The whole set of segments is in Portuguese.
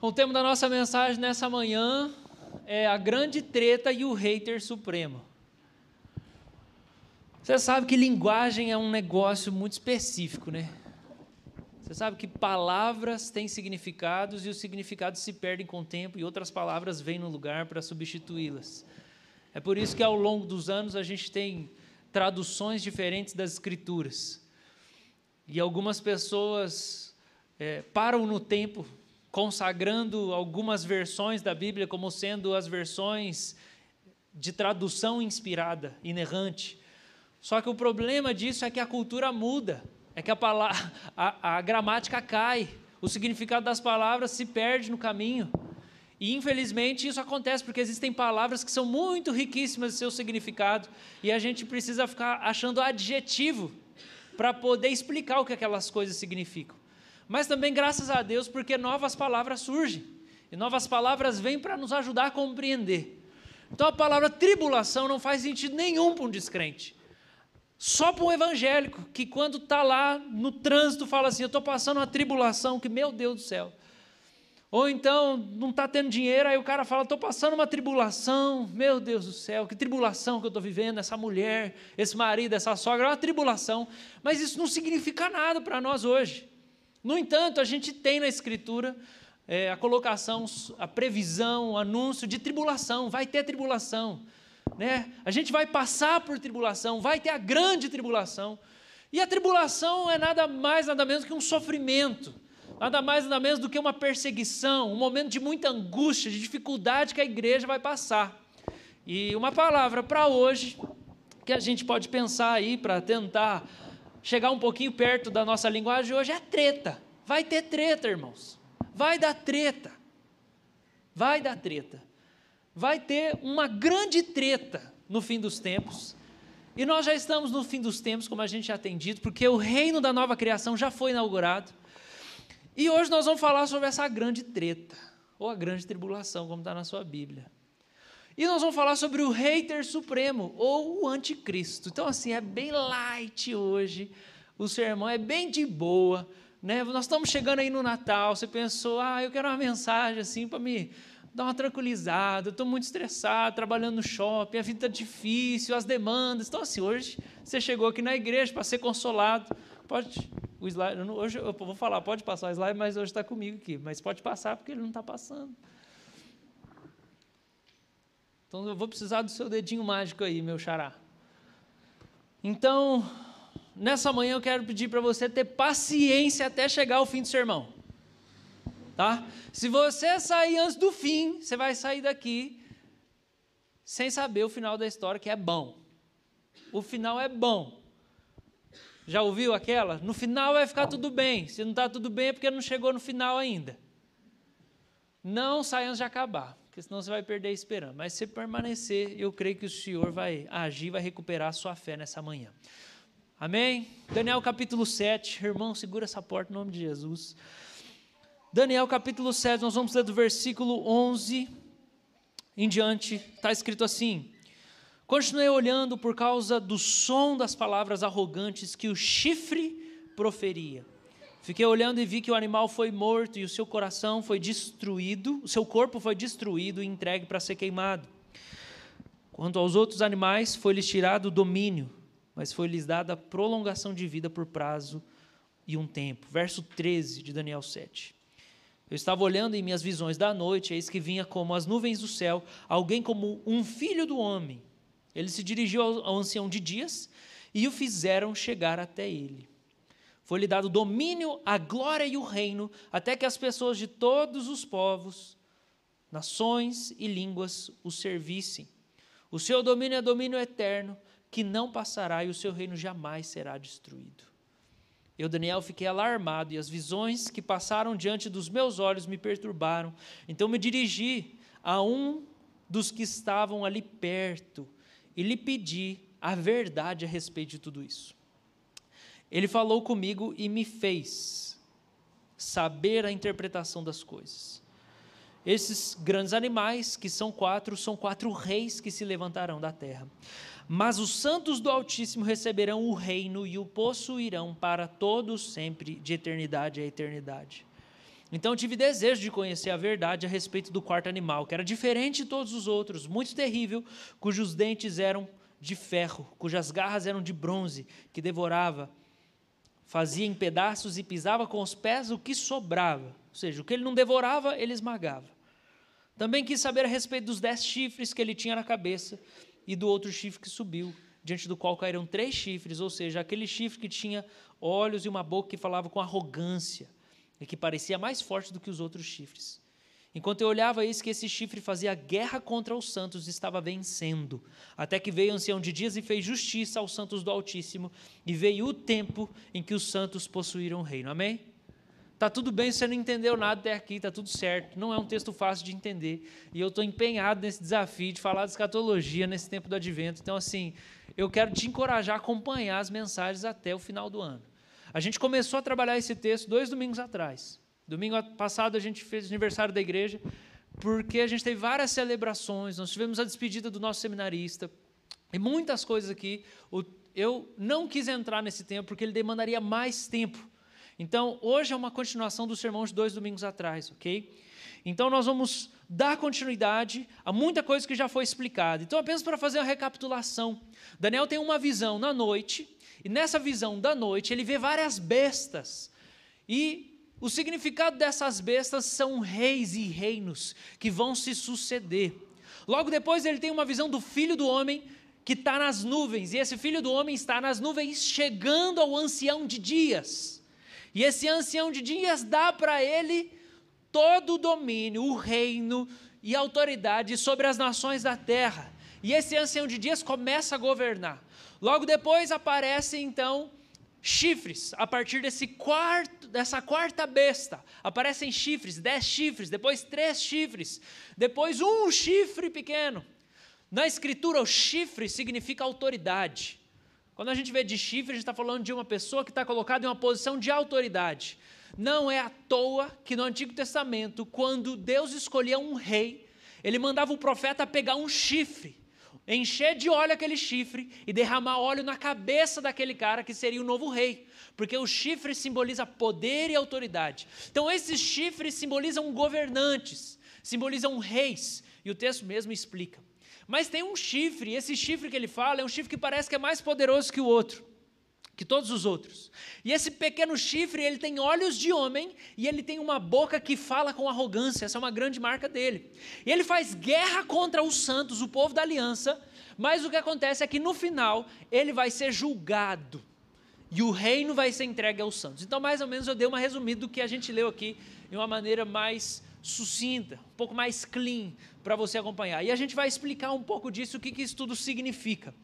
O tema da nossa mensagem nessa manhã é a grande treta e o hater supremo. Você sabe que linguagem é um negócio muito específico, né? Você sabe que palavras têm significados e os significados se perdem com o tempo e outras palavras vêm no lugar para substituí-las. É por isso que ao longo dos anos a gente tem traduções diferentes das escrituras. E algumas pessoas é, param no tempo consagrando algumas versões da Bíblia como sendo as versões de tradução inspirada, inerrante. Só que o problema disso é que a cultura muda, é que a, palavra, a, a gramática cai, o significado das palavras se perde no caminho. E infelizmente isso acontece porque existem palavras que são muito riquíssimas de seu significado e a gente precisa ficar achando adjetivo para poder explicar o que aquelas coisas significam mas também graças a Deus porque novas palavras surgem. E novas palavras vêm para nos ajudar a compreender. Então a palavra tribulação não faz sentido nenhum para um descrente. Só para um evangélico que, quando está lá no trânsito, fala assim: Eu estou passando uma tribulação, que meu Deus do céu. Ou então, não está tendo dinheiro, aí o cara fala: Estou passando uma tribulação, meu Deus do céu, que tribulação que eu estou vivendo, essa mulher, esse marido, essa sogra, é uma tribulação. Mas isso não significa nada para nós hoje. No entanto, a gente tem na Escritura é, a colocação, a previsão, o anúncio de tribulação, vai ter tribulação. Né? A gente vai passar por tribulação, vai ter a grande tribulação. E a tribulação é nada mais, nada menos que um sofrimento, nada mais, nada menos do que uma perseguição, um momento de muita angústia, de dificuldade que a igreja vai passar. E uma palavra para hoje, que a gente pode pensar aí para tentar chegar um pouquinho perto da nossa linguagem hoje é treta. Vai ter treta, irmãos. Vai dar treta. Vai dar treta. Vai ter uma grande treta no fim dos tempos. E nós já estamos no fim dos tempos, como a gente já tem dito, porque o reino da nova criação já foi inaugurado. E hoje nós vamos falar sobre essa grande treta, ou a grande tribulação, como está na sua Bíblia. E nós vamos falar sobre o hater supremo, ou o anticristo. Então, assim, é bem light hoje, o sermão é bem de boa. Né? Nós estamos chegando aí no Natal, você pensou, ah, eu quero uma mensagem assim para me dar uma tranquilizada, eu estou muito estressado, trabalhando no shopping, a vida está difícil, as demandas. Então, assim, hoje você chegou aqui na igreja para ser consolado. Pode, o slide, hoje eu vou falar, pode passar o slide, mas hoje está comigo aqui. Mas pode passar porque ele não está passando. Então eu vou precisar do seu dedinho mágico aí, meu xará. Então, nessa manhã eu quero pedir para você ter paciência até chegar ao fim do sermão. Tá? Se você sair antes do fim, você vai sair daqui sem saber o final da história, que é bom. O final é bom. Já ouviu aquela? No final vai ficar tudo bem. Se não está tudo bem é porque não chegou no final ainda. Não sai antes de acabar porque senão você vai perder a esperança. Mas se permanecer, eu creio que o Senhor vai agir, vai recuperar a sua fé nessa manhã. Amém? Daniel capítulo 7, irmão, segura essa porta em nome de Jesus. Daniel capítulo 7, nós vamos ler do versículo 11 em diante, está escrito assim: Continuei olhando por causa do som das palavras arrogantes que o chifre proferia. Fiquei olhando e vi que o animal foi morto e o seu coração foi destruído, o seu corpo foi destruído e entregue para ser queimado. Quanto aos outros animais, foi-lhes tirado o domínio, mas foi-lhes dada prolongação de vida por prazo e um tempo. Verso 13 de Daniel 7. Eu estava olhando em minhas visões da noite, eis que vinha como as nuvens do céu, alguém como um filho do homem. Ele se dirigiu ao ancião de dias e o fizeram chegar até ele. Foi-lhe dado domínio, a glória e o reino, até que as pessoas de todos os povos, nações e línguas o servissem. O seu domínio é domínio eterno, que não passará, e o seu reino jamais será destruído. Eu, Daniel, fiquei alarmado, e as visões que passaram diante dos meus olhos me perturbaram. Então me dirigi a um dos que estavam ali perto e lhe pedi a verdade a respeito de tudo isso. Ele falou comigo e me fez saber a interpretação das coisas. Esses grandes animais, que são quatro, são quatro reis que se levantarão da terra. Mas os santos do Altíssimo receberão o reino e o possuirão para todos sempre, de eternidade a eternidade. Então tive desejo de conhecer a verdade a respeito do quarto animal, que era diferente de todos os outros, muito terrível, cujos dentes eram de ferro, cujas garras eram de bronze, que devorava, fazia em pedaços e pisava com os pés o que sobrava. Ou seja, o que ele não devorava, ele esmagava. Também quis saber a respeito dos dez chifres que ele tinha na cabeça e do outro chifre que subiu, diante do qual caíram três chifres, ou seja, aquele chifre que tinha olhos e uma boca que falava com arrogância e que parecia mais forte do que os outros chifres. Enquanto eu olhava, eis que esse chifre fazia guerra contra os santos e estava vencendo. Até que veio o ancião de dias e fez justiça aos santos do Altíssimo, e veio o tempo em que os santos possuíram o reino. Amém? Tá tudo bem, você não entendeu nada até aqui, tá tudo certo. Não é um texto fácil de entender. E eu estou empenhado nesse desafio de falar de escatologia nesse tempo do advento. Então, assim, eu quero te encorajar a acompanhar as mensagens até o final do ano. A gente começou a trabalhar esse texto dois domingos atrás. Domingo passado a gente fez aniversário da igreja, porque a gente teve várias celebrações, nós tivemos a despedida do nosso seminarista, e muitas coisas aqui. Eu não quis entrar nesse tempo, porque ele demandaria mais tempo. Então, hoje é uma continuação do sermão de dois domingos atrás, ok? Então, nós vamos dar continuidade a muita coisa que já foi explicada. Então, apenas para fazer uma recapitulação: Daniel tem uma visão na noite e nessa visão da noite, ele vê várias bestas. E o significado dessas bestas são reis e reinos que vão se suceder. Logo depois, ele tem uma visão do filho do homem que está nas nuvens. E esse filho do homem está nas nuvens, chegando ao ancião de dias. E esse ancião de dias dá para ele todo o domínio, o reino e autoridade sobre as nações da terra. E esse ancião de dias começa a governar. Logo depois aparecem então chifres, a partir desse quarto, dessa quarta besta, aparecem chifres, dez chifres, depois três chifres, depois um chifre pequeno. Na escritura, o chifre significa autoridade. Quando a gente vê de chifre, a gente está falando de uma pessoa que está colocada em uma posição de autoridade. Não é à toa que no Antigo Testamento, quando Deus escolhia um rei, ele mandava o profeta pegar um chifre encher de óleo aquele chifre e derramar óleo na cabeça daquele cara que seria o novo rei, porque o chifre simboliza poder e autoridade. Então esses chifres simbolizam governantes, simbolizam reis, e o texto mesmo explica. Mas tem um chifre, e esse chifre que ele fala é um chifre que parece que é mais poderoso que o outro que todos os outros. E esse pequeno chifre, ele tem olhos de homem e ele tem uma boca que fala com arrogância, essa é uma grande marca dele. E ele faz guerra contra os santos, o povo da aliança, mas o que acontece é que no final ele vai ser julgado e o reino vai ser entregue aos santos. Então, mais ou menos, eu dei uma resumida do que a gente leu aqui de uma maneira mais sucinta, um pouco mais clean para você acompanhar. E a gente vai explicar um pouco disso, o que, que isso tudo significa.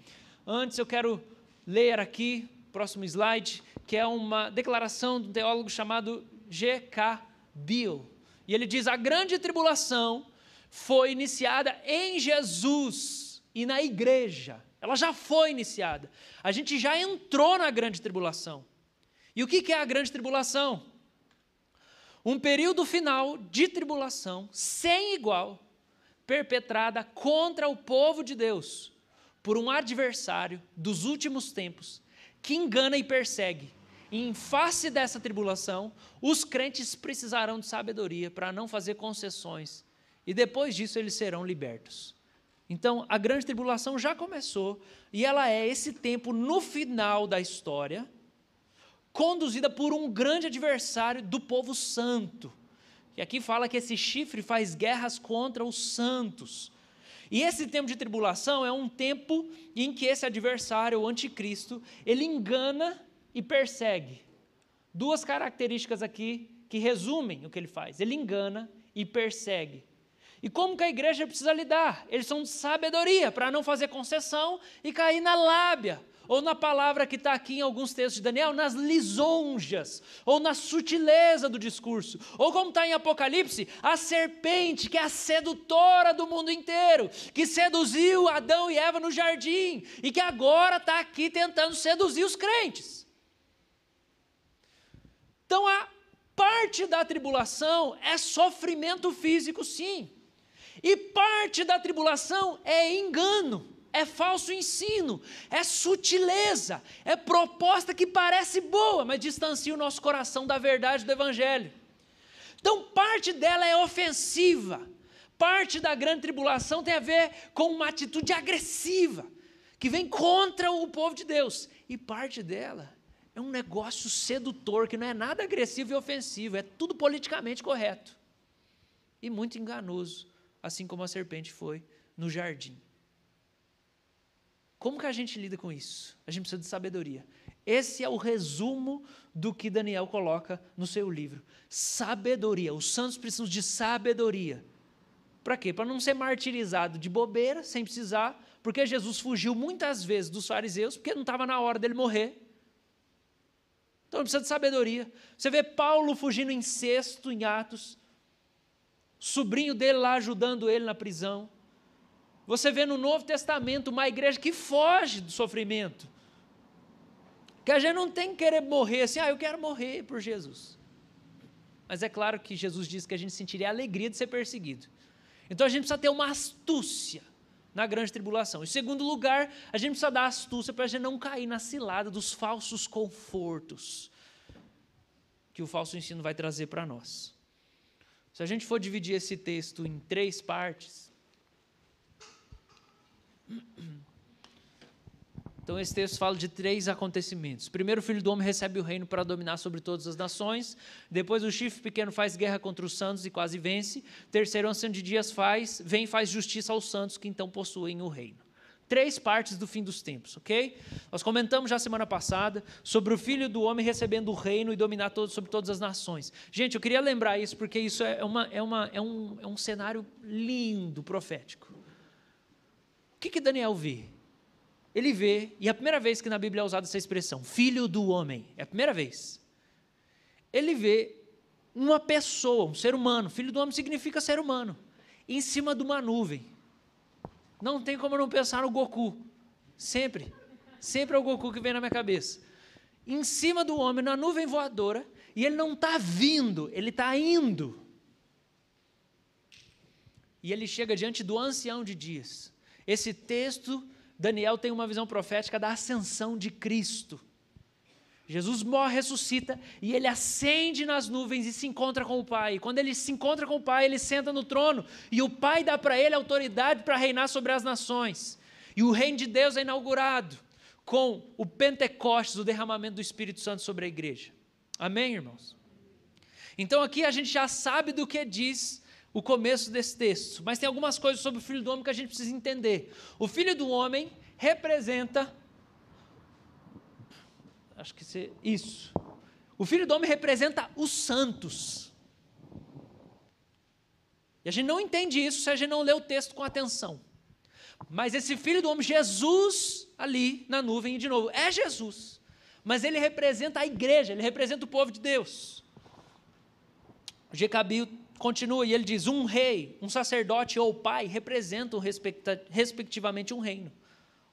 Antes, eu quero ler aqui próximo slide, que é uma declaração de um teólogo chamado G.K. Bill. E ele diz: a grande tribulação foi iniciada em Jesus e na igreja. Ela já foi iniciada. A gente já entrou na grande tribulação. E o que é a grande tribulação? Um período final de tribulação sem igual, perpetrada contra o povo de Deus por um adversário dos últimos tempos que engana e persegue. E em face dessa tribulação, os crentes precisarão de sabedoria para não fazer concessões. E depois disso eles serão libertos. Então, a grande tribulação já começou e ela é esse tempo no final da história, conduzida por um grande adversário do povo santo. E aqui fala que esse chifre faz guerras contra os santos. E esse tempo de tribulação é um tempo em que esse adversário, o anticristo, ele engana e persegue. Duas características aqui que resumem o que ele faz. Ele engana e persegue. E como que a igreja precisa lidar? Eles são de sabedoria para não fazer concessão e cair na lábia, ou na palavra que está aqui em alguns textos de Daniel, nas lisonjas, ou na sutileza do discurso, ou como está em Apocalipse, a serpente, que é a sedutora do mundo inteiro, que seduziu Adão e Eva no jardim, e que agora está aqui tentando seduzir os crentes. Então a parte da tribulação é sofrimento físico, sim, e parte da tribulação é engano é falso ensino, é sutileza, é proposta que parece boa, mas distancia o nosso coração da verdade do Evangelho. Então, parte dela é ofensiva. Parte da grande tribulação tem a ver com uma atitude agressiva, que vem contra o povo de Deus. E parte dela é um negócio sedutor, que não é nada agressivo e ofensivo, é tudo politicamente correto. E muito enganoso, assim como a serpente foi no jardim. Como que a gente lida com isso? A gente precisa de sabedoria. Esse é o resumo do que Daniel coloca no seu livro. Sabedoria. Os santos precisam de sabedoria. Para quê? Para não ser martirizado de bobeira, sem precisar, porque Jesus fugiu muitas vezes dos fariseus, porque não estava na hora dele morrer. Então precisa de sabedoria. Você vê Paulo fugindo em cesto, em Atos, sobrinho dele lá ajudando ele na prisão. Você vê no Novo Testamento uma igreja que foge do sofrimento. Que a gente não tem que querer morrer assim, ah, eu quero morrer por Jesus. Mas é claro que Jesus disse que a gente sentiria a alegria de ser perseguido. Então a gente precisa ter uma astúcia na grande tribulação. Em segundo lugar, a gente precisa dar astúcia para a gente não cair na cilada dos falsos confortos que o falso ensino vai trazer para nós. Se a gente for dividir esse texto em três partes, então, esse texto fala de três acontecimentos. Primeiro, o filho do homem recebe o reino para dominar sobre todas as nações. Depois, o chifre pequeno faz guerra contra os santos e quase vence. Terceiro, o ancião de dias faz, vem e faz justiça aos santos que então possuem o reino. Três partes do fim dos tempos, ok? Nós comentamos já semana passada sobre o filho do homem recebendo o reino e dominar todo, sobre todas as nações. Gente, eu queria lembrar isso porque isso é, uma, é, uma, é, um, é um cenário lindo, profético que, que Daniel vê? Ele vê, e é a primeira vez que na Bíblia é usada essa expressão, filho do homem, é a primeira vez. Ele vê uma pessoa, um ser humano, filho do homem significa ser humano, em cima de uma nuvem. Não tem como não pensar no Goku, sempre, sempre é o Goku que vem na minha cabeça. Em cima do homem, na nuvem voadora, e ele não está vindo, ele está indo. E ele chega diante do ancião de dias. Esse texto, Daniel tem uma visão profética da ascensão de Cristo. Jesus morre, ressuscita e ele ascende nas nuvens e se encontra com o Pai. Quando ele se encontra com o Pai, ele senta no trono e o Pai dá para ele autoridade para reinar sobre as nações. E o reino de Deus é inaugurado com o Pentecostes, o derramamento do Espírito Santo sobre a igreja. Amém, irmãos? Então aqui a gente já sabe do que diz o começo desse texto, mas tem algumas coisas sobre o filho do homem que a gente precisa entender. O filho do homem representa. Acho que isso. O filho do homem representa os santos. E a gente não entende isso se a gente não lê o texto com atenção. Mas esse filho do homem, Jesus, ali na nuvem, de novo, é Jesus. Mas ele representa a igreja, ele representa o povo de Deus. O Jecabil continua e ele diz: um rei, um sacerdote ou pai representam respectivamente um reino,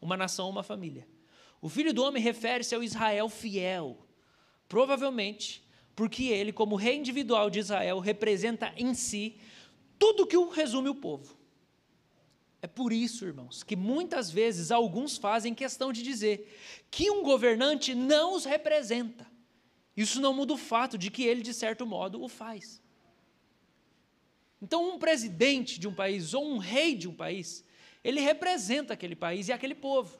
uma nação ou uma família. O filho do homem refere-se ao Israel fiel, provavelmente porque ele, como rei individual de Israel, representa em si tudo que o resume o povo. É por isso, irmãos, que muitas vezes alguns fazem questão de dizer que um governante não os representa. Isso não muda o fato de que ele, de certo modo, o faz. Então, um presidente de um país ou um rei de um país, ele representa aquele país e aquele povo.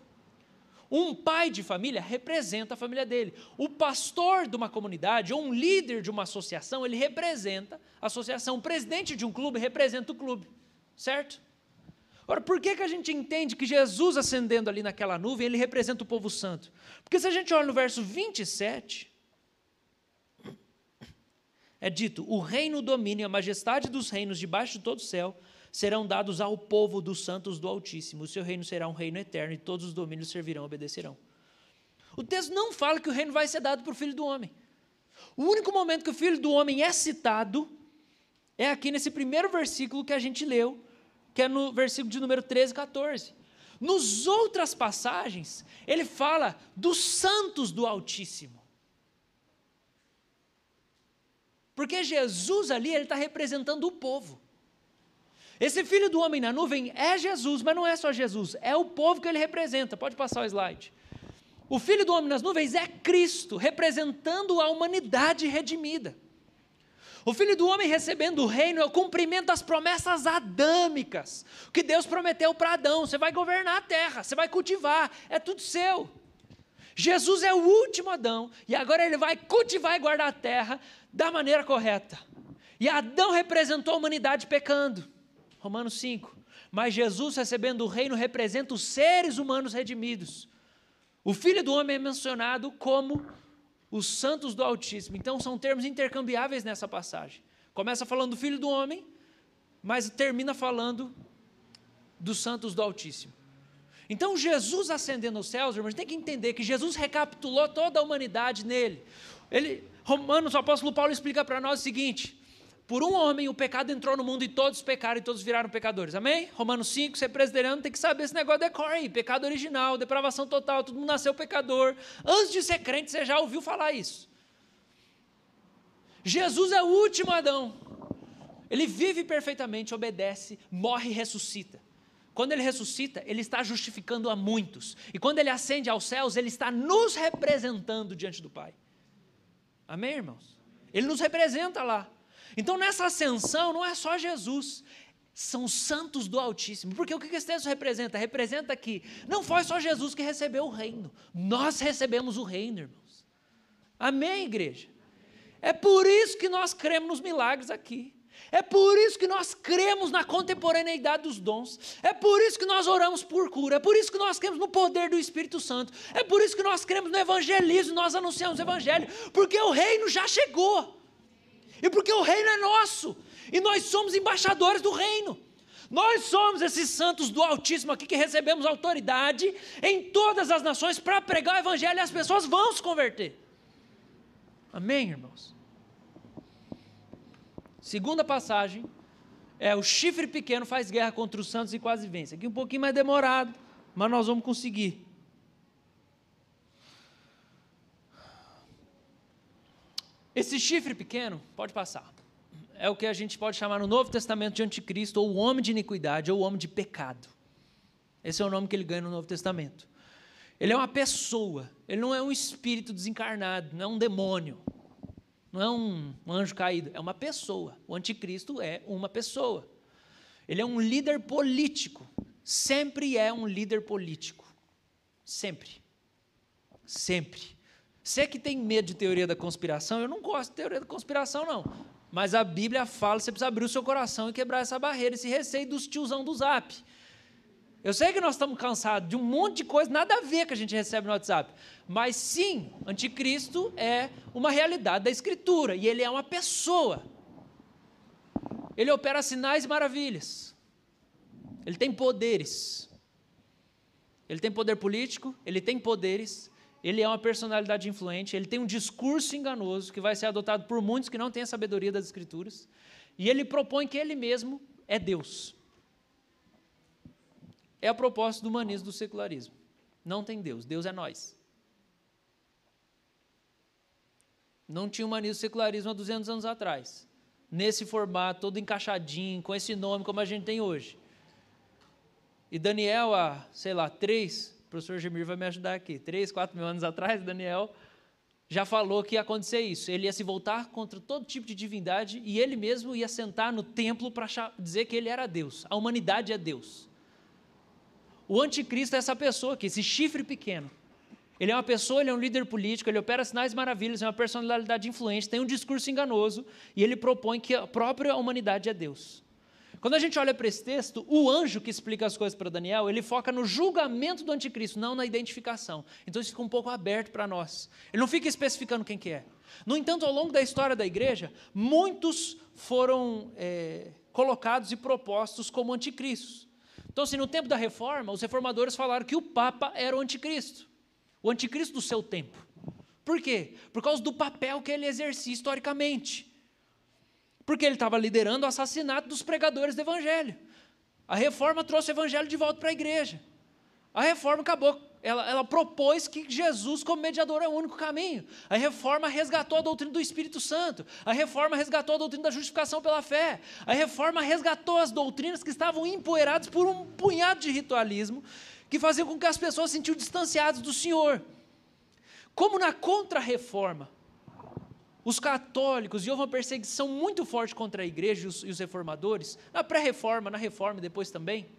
Um pai de família representa a família dele. O pastor de uma comunidade ou um líder de uma associação, ele representa a associação. O presidente de um clube representa o clube. Certo? Ora, por que, que a gente entende que Jesus ascendendo ali naquela nuvem, ele representa o povo santo? Porque se a gente olha no verso 27, é dito: o reino, o domínio e a majestade dos reinos debaixo de todo o céu serão dados ao povo dos santos do Altíssimo. O seu reino será um reino eterno e todos os domínios servirão e obedecerão. O texto não fala que o reino vai ser dado para o filho do homem. O único momento que o filho do homem é citado é aqui nesse primeiro versículo que a gente leu, que é no versículo de número 13 e 14. Nos outras passagens, ele fala dos santos do Altíssimo. Porque Jesus ali, ele está representando o povo. Esse filho do homem na nuvem é Jesus, mas não é só Jesus, é o povo que ele representa. Pode passar o slide. O filho do homem nas nuvens é Cristo, representando a humanidade redimida. O filho do homem recebendo o reino é o cumprimento das promessas adâmicas. Que Deus prometeu para Adão: você vai governar a terra, você vai cultivar, é tudo seu. Jesus é o último Adão, e agora ele vai cultivar e guardar a terra da maneira correta. E Adão representou a humanidade pecando. Romanos 5. Mas Jesus recebendo o reino representa os seres humanos redimidos. O filho do homem é mencionado como os santos do Altíssimo. Então são termos intercambiáveis nessa passagem. Começa falando do filho do homem, mas termina falando dos santos do Altíssimo. Então Jesus ascendendo aos céus, irmãos, tem que entender que Jesus recapitulou toda a humanidade nele. Ele, Romanos, o apóstolo Paulo explica para nós o seguinte: por um homem o pecado entrou no mundo e todos pecaram e todos viraram pecadores. Amém? Romanos 5, você é presbiteriano tem que saber esse negócio de cor aí. Pecado original, depravação total, todo mundo nasceu pecador. Antes de ser crente, você já ouviu falar isso. Jesus é o último Adão. Ele vive perfeitamente, obedece, morre e ressuscita. Quando ele ressuscita, ele está justificando a muitos. E quando ele ascende aos céus, ele está nos representando diante do Pai. Amém, irmãos? Ele nos representa lá. Então, nessa ascensão, não é só Jesus, são os santos do Altíssimo. Porque o que esse texto representa? Representa que não foi só Jesus que recebeu o reino, nós recebemos o reino, irmãos. Amém, igreja? É por isso que nós cremos nos milagres aqui. É por isso que nós cremos na contemporaneidade dos dons. É por isso que nós oramos por cura. É por isso que nós cremos no poder do Espírito Santo. É por isso que nós cremos no evangelismo, nós anunciamos o evangelho, porque o reino já chegou e porque o reino é nosso, e nós somos embaixadores do reino. Nós somos esses santos do Altíssimo aqui que recebemos autoridade em todas as nações para pregar o Evangelho e as pessoas vão se converter. Amém, irmãos? Segunda passagem é o chifre pequeno faz guerra contra os santos e quase vence. Aqui um pouquinho mais demorado, mas nós vamos conseguir. Esse chifre pequeno, pode passar, é o que a gente pode chamar no Novo Testamento de anticristo, ou o homem de iniquidade, ou o homem de pecado. Esse é o nome que ele ganha no Novo Testamento. Ele é uma pessoa, ele não é um espírito desencarnado, não é um demônio, não é um anjo caído, é uma pessoa. O anticristo é uma pessoa. Ele é um líder político, sempre é um líder político. Sempre. Sempre. Você que tem medo de teoria da conspiração, eu não gosto de teoria da conspiração, não. Mas a Bíblia fala, você precisa abrir o seu coração e quebrar essa barreira, esse receio dos tiozão do zap. Eu sei que nós estamos cansados de um monte de coisa, nada a ver que a gente recebe no WhatsApp. Mas sim, anticristo é uma realidade da Escritura e ele é uma pessoa. Ele opera sinais e maravilhas. Ele tem poderes. Ele tem poder político, ele tem poderes, ele é uma personalidade influente, ele tem um discurso enganoso que vai ser adotado por muitos que não têm a sabedoria das Escrituras, e ele propõe que ele mesmo é Deus. É a proposta do humanismo do secularismo. Não tem Deus, Deus é nós. Não tinha humanismo secularismo há 200 anos atrás. Nesse formato, todo encaixadinho, com esse nome como a gente tem hoje. E Daniel, há, sei lá, três, professor Gemir vai me ajudar aqui. Três, quatro mil anos atrás, Daniel já falou que ia acontecer isso. Ele ia se voltar contra todo tipo de divindade e ele mesmo ia sentar no templo para dizer que ele era Deus. A humanidade é Deus. O anticristo é essa pessoa aqui, esse chifre pequeno. Ele é uma pessoa, ele é um líder político, ele opera sinais maravilhas, é uma personalidade influente, tem um discurso enganoso e ele propõe que a própria humanidade é Deus. Quando a gente olha para esse texto, o anjo que explica as coisas para Daniel, ele foca no julgamento do anticristo, não na identificação. Então isso fica um pouco aberto para nós. Ele não fica especificando quem que é. No entanto, ao longo da história da igreja, muitos foram é, colocados e propostos como anticristos. Então, assim, no tempo da reforma, os reformadores falaram que o Papa era o anticristo, o anticristo do seu tempo. Por quê? Por causa do papel que ele exercia historicamente porque ele estava liderando o assassinato dos pregadores do evangelho. A reforma trouxe o evangelho de volta para a igreja. A reforma acabou, ela, ela, propôs que Jesus, como mediador, é o único caminho. A reforma resgatou a doutrina do Espírito Santo. A reforma resgatou a doutrina da justificação pela fé. A reforma resgatou as doutrinas que estavam empoeiradas por um punhado de ritualismo que faziam com que as pessoas se sentiam distanciadas do Senhor. Como na contra-reforma, os católicos, e houve uma perseguição muito forte contra a igreja e os, e os reformadores, na pré-reforma, na reforma e depois também,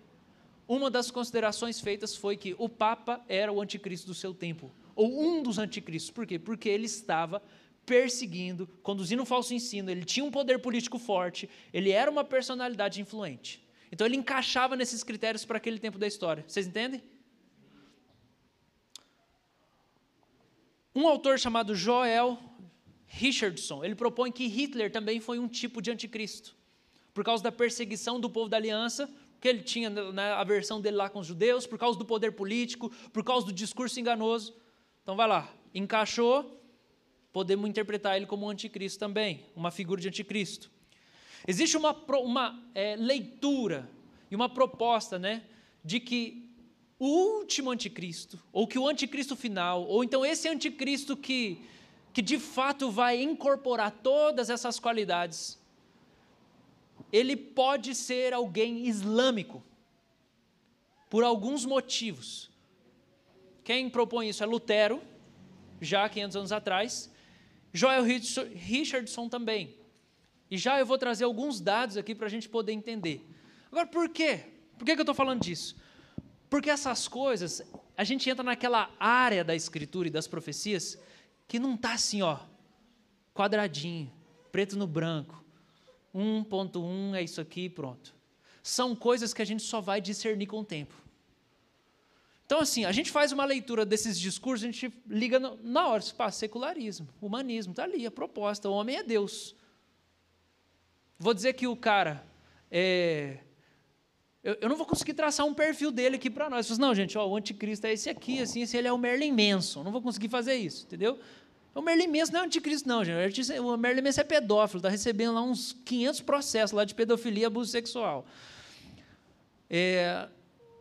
uma das considerações feitas foi que o Papa era o anticristo do seu tempo, ou um dos anticristos. Por quê? Porque ele estava perseguindo, conduzindo um falso ensino, ele tinha um poder político forte, ele era uma personalidade influente. Então ele encaixava nesses critérios para aquele tempo da história. Vocês entendem? Um autor chamado Joel Richardson, ele propõe que Hitler também foi um tipo de anticristo, por causa da perseguição do povo da aliança, que ele tinha na a versão dele lá com os judeus, por causa do poder político, por causa do discurso enganoso. Então vai lá, encaixou, podemos interpretar ele como um anticristo também, uma figura de anticristo. Existe uma, uma é, leitura e uma proposta né, de que o último anticristo, ou que o anticristo final, ou então esse anticristo que, que de fato vai incorporar todas essas qualidades, ele pode ser alguém islâmico, por alguns motivos. Quem propõe isso é Lutero, já 500 anos atrás, Joel Richardson também. E já eu vou trazer alguns dados aqui para a gente poder entender. Agora, por quê? Por que, eu estou falando disso? Porque essas coisas, a gente entra naquela área da escritura e das profecias que não está assim, ó, quadradinho, preto no branco. 1.1 é isso aqui, pronto. São coisas que a gente só vai discernir com o tempo. Então, assim, a gente faz uma leitura desses discursos, a gente liga no, na hora, se passa secularismo, humanismo, está ali a proposta, o homem é Deus. Vou dizer que o cara é, eu, eu, não vou conseguir traçar um perfil dele aqui para nós. Não, gente, ó, o anticristo é esse aqui, assim, esse ele é o Merlin Manson. Não vou conseguir fazer isso, entendeu? O Merlin Manson não é anticristo, não, gente. O Merlin Manson é pedófilo, está recebendo lá uns 500 processos lá de pedofilia e abuso sexual. É,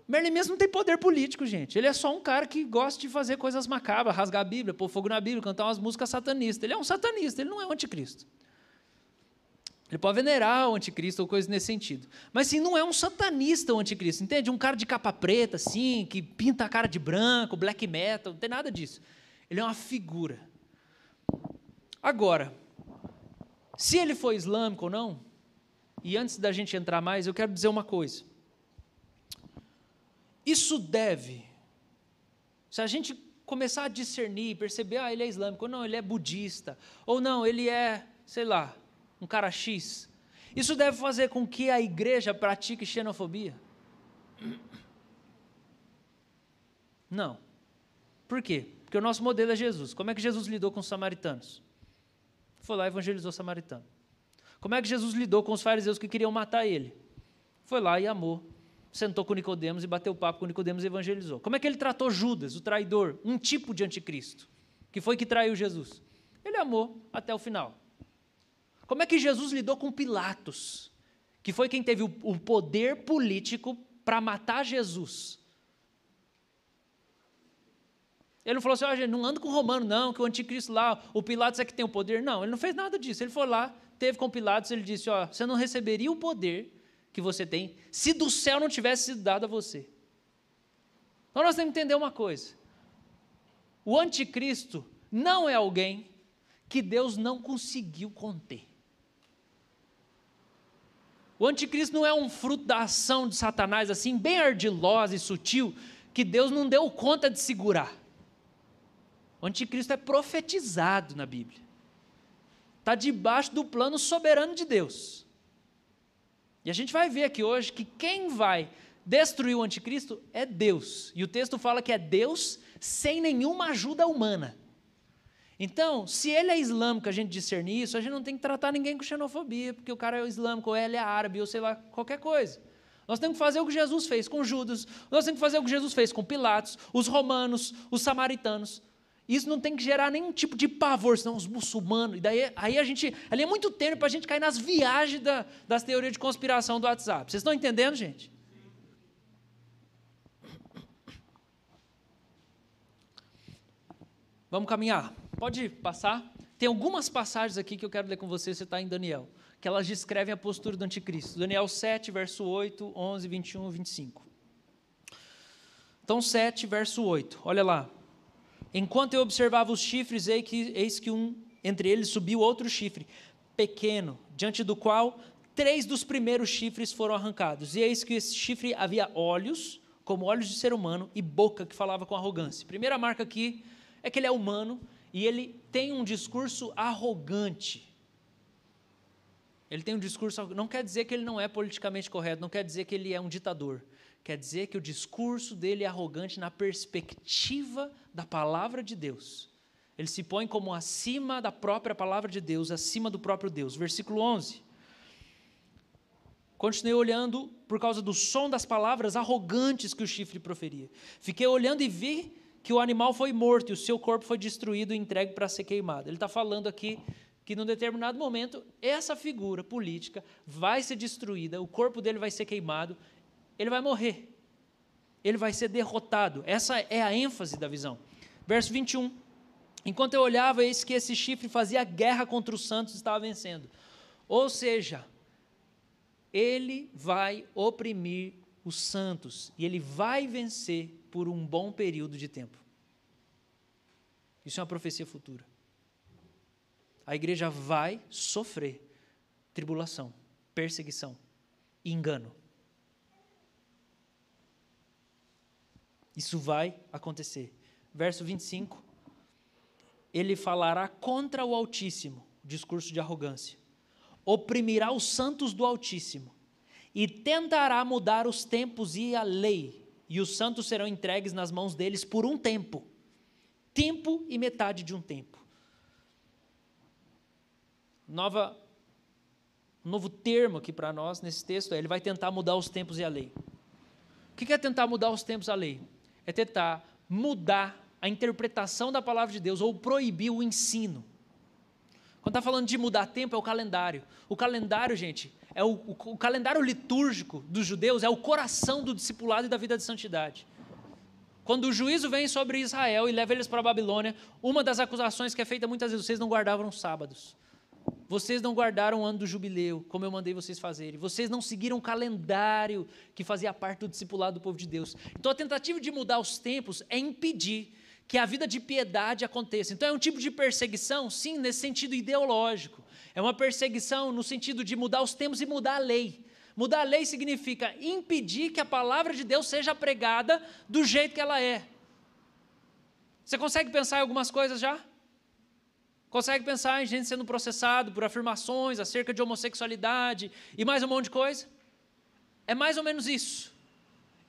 Merlin Manson não tem poder político, gente. Ele é só um cara que gosta de fazer coisas macabras, rasgar a Bíblia, pôr fogo na Bíblia, cantar umas músicas satanistas. Ele é um satanista, ele não é um anticristo. Ele pode venerar o anticristo ou coisa nesse sentido. Mas sim, não é um satanista o anticristo, entende? Um cara de capa preta, assim, que pinta a cara de branco, black metal, não tem nada disso. Ele é uma figura. Agora, se ele foi islâmico ou não, e antes da gente entrar mais, eu quero dizer uma coisa. Isso deve, se a gente começar a discernir, perceber, ah, ele é islâmico, ou não, ele é budista, ou não, ele é, sei lá, um cara X. Isso deve fazer com que a igreja pratique xenofobia? Não. Por quê? Porque o nosso modelo é Jesus. Como é que Jesus lidou com os samaritanos? Foi lá e evangelizou o samaritano. Como é que Jesus lidou com os fariseus que queriam matar ele? Foi lá e amou. Sentou com Nicodemos e bateu papo com Nicodemos e evangelizou. Como é que ele tratou Judas, o traidor, um tipo de anticristo, que foi que traiu Jesus? Ele amou até o final. Como é que Jesus lidou com Pilatos, que foi quem teve o, poder político para matar Jesus? Ele não falou assim, oh, gente, não anda com o romano, não, que o anticristo lá, o Pilatos é que tem o poder. Não, ele não fez nada disso. Ele foi lá, teve com Pilatos, ele disse: ó, você não receberia o poder que você tem se do céu não tivesse sido dado a você. Então nós temos que entender uma coisa: o anticristo não é alguém que Deus não conseguiu conter. O anticristo não é um fruto da ação de Satanás, assim, bem ardilosa e sutil, que Deus não deu conta de segurar. O anticristo é profetizado na Bíblia. Está debaixo do plano soberano de Deus. E a gente vai ver aqui hoje que quem vai destruir o anticristo é Deus. E o texto fala que é Deus sem nenhuma ajuda humana. Então, se ele é islâmico, a gente discernir isso, a gente não tem que tratar ninguém com xenofobia, porque o cara é islâmico, ou ele é árabe, ou sei lá, qualquer coisa. Nós temos que fazer o que Jesus fez com Judas, nós temos que fazer o que Jesus fez com Pilatos, os romanos, os samaritanos. Isso não tem que gerar nenhum tipo de pavor, senão os muçulmanos. E daí aí a gente. Ali é muito tempo para a gente cair nas viagens da, das teorias de conspiração do WhatsApp. Vocês estão entendendo, gente? Vamos caminhar. Pode passar. Tem algumas passagens aqui que eu quero ler com você, você está em Daniel, que elas descrevem a postura do anticristo. Daniel 7, verso 8, 11, 21 e 25. Então, 7, verso 8, olha lá. Enquanto eu observava os chifres, eis que um entre eles subiu outro chifre, pequeno, diante do qual três dos primeiros chifres foram arrancados. E eis que esse chifre havia olhos, como olhos de ser humano, e boca que falava com arrogância. Primeira marca aqui é que ele é humano e ele tem um discurso arrogante. Ele tem um discurso, não quer dizer que ele não é politicamente correto, não quer dizer que ele é um ditador. Quer dizer que o discurso dele é arrogante na perspectiva da palavra de Deus. Ele se põe como acima da própria palavra de Deus, acima do próprio Deus. Versículo 11. Continuei olhando por causa do som das palavras arrogantes que o chifre proferia. Fiquei olhando e vi que o animal foi morto e o seu corpo foi destruído e entregue para ser queimado. Ele está falando aqui que num determinado momento essa figura política vai ser destruída, o corpo dele vai ser queimado, ele vai morrer. Ele vai ser derrotado. Essa é a ênfase da visão. Verso 21. Enquanto eu olhava, eis que esse chifre fazia guerra contra os santos e estava vencendo. Ou seja, ele vai oprimir os santos e ele vai vencer por um bom período de tempo. Isso é uma profecia futura. A igreja vai sofrer tribulação, perseguição engano. Isso vai acontecer. Verso 25. Ele falará contra o Altíssimo, discurso de arrogância oprimirá os santos do Altíssimo e tentará mudar os tempos e a lei, e os santos serão entregues nas mãos deles por um tempo tempo e metade de um tempo. Nova novo termo aqui para nós nesse texto é: ele vai tentar mudar os tempos e a lei. O que é tentar mudar os tempos e a lei? É tentar mudar a interpretação da palavra de Deus ou proibir o ensino. Quando está falando de mudar tempo, é o calendário. O calendário, gente, é o, o, o, calendário litúrgico dos judeus é o coração do discipulado e da vida de santidade. Quando o juízo vem sobre Israel e leva eles para a Babilônia, uma das acusações que é feita muitas vezes, vocês não guardavam os sábados. Vocês não guardaram o ano do jubileu, como eu mandei vocês fazerem. Vocês não seguiram o calendário que fazia parte do discipulado do povo de Deus. Então a tentativa de mudar os tempos é impedir que a vida de piedade aconteça. Então é um tipo de perseguição, sim, nesse sentido ideológico. É uma perseguição no sentido de mudar os tempos e mudar a lei. Mudar a lei significa impedir que a palavra de Deus seja pregada do jeito que ela é. Você consegue pensar em algumas coisas já? Consegue pensar em gente sendo processado por afirmações acerca de homossexualidade e mais um monte de coisa? É mais ou menos isso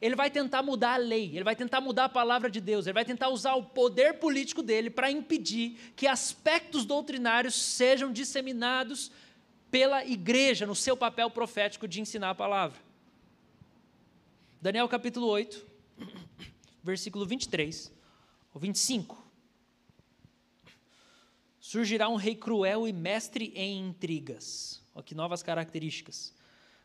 ele vai tentar mudar a lei, ele vai tentar mudar a palavra de Deus, ele vai tentar usar o poder político dele para impedir que aspectos doutrinários sejam disseminados pela igreja no seu papel profético de ensinar a palavra. Daniel capítulo 8, versículo 23 ou 25. Surgirá um rei cruel e mestre em intrigas. Olha que novas características.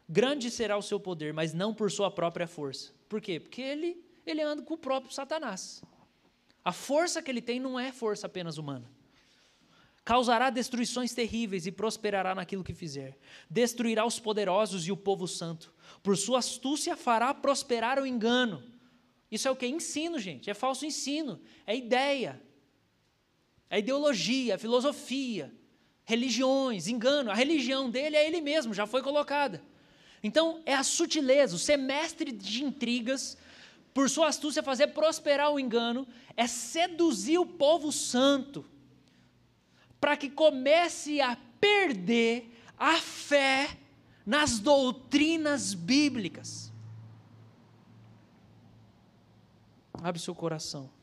Grande será o seu poder, mas não por sua própria força. Por quê? Porque ele, ele anda com o próprio Satanás. A força que ele tem não é força apenas humana. Causará destruições terríveis e prosperará naquilo que fizer. Destruirá os poderosos e o povo santo. Por sua astúcia fará prosperar o engano. Isso é o que? Ensino, gente. É falso ensino. É ideia. É ideologia, é filosofia, religiões, engano. A religião dele é ele mesmo, já foi colocada. Então, é a sutileza, o semestre de intrigas, por sua astúcia fazer prosperar o engano, é seduzir o povo santo, para que comece a perder a fé nas doutrinas bíblicas. Abre seu coração.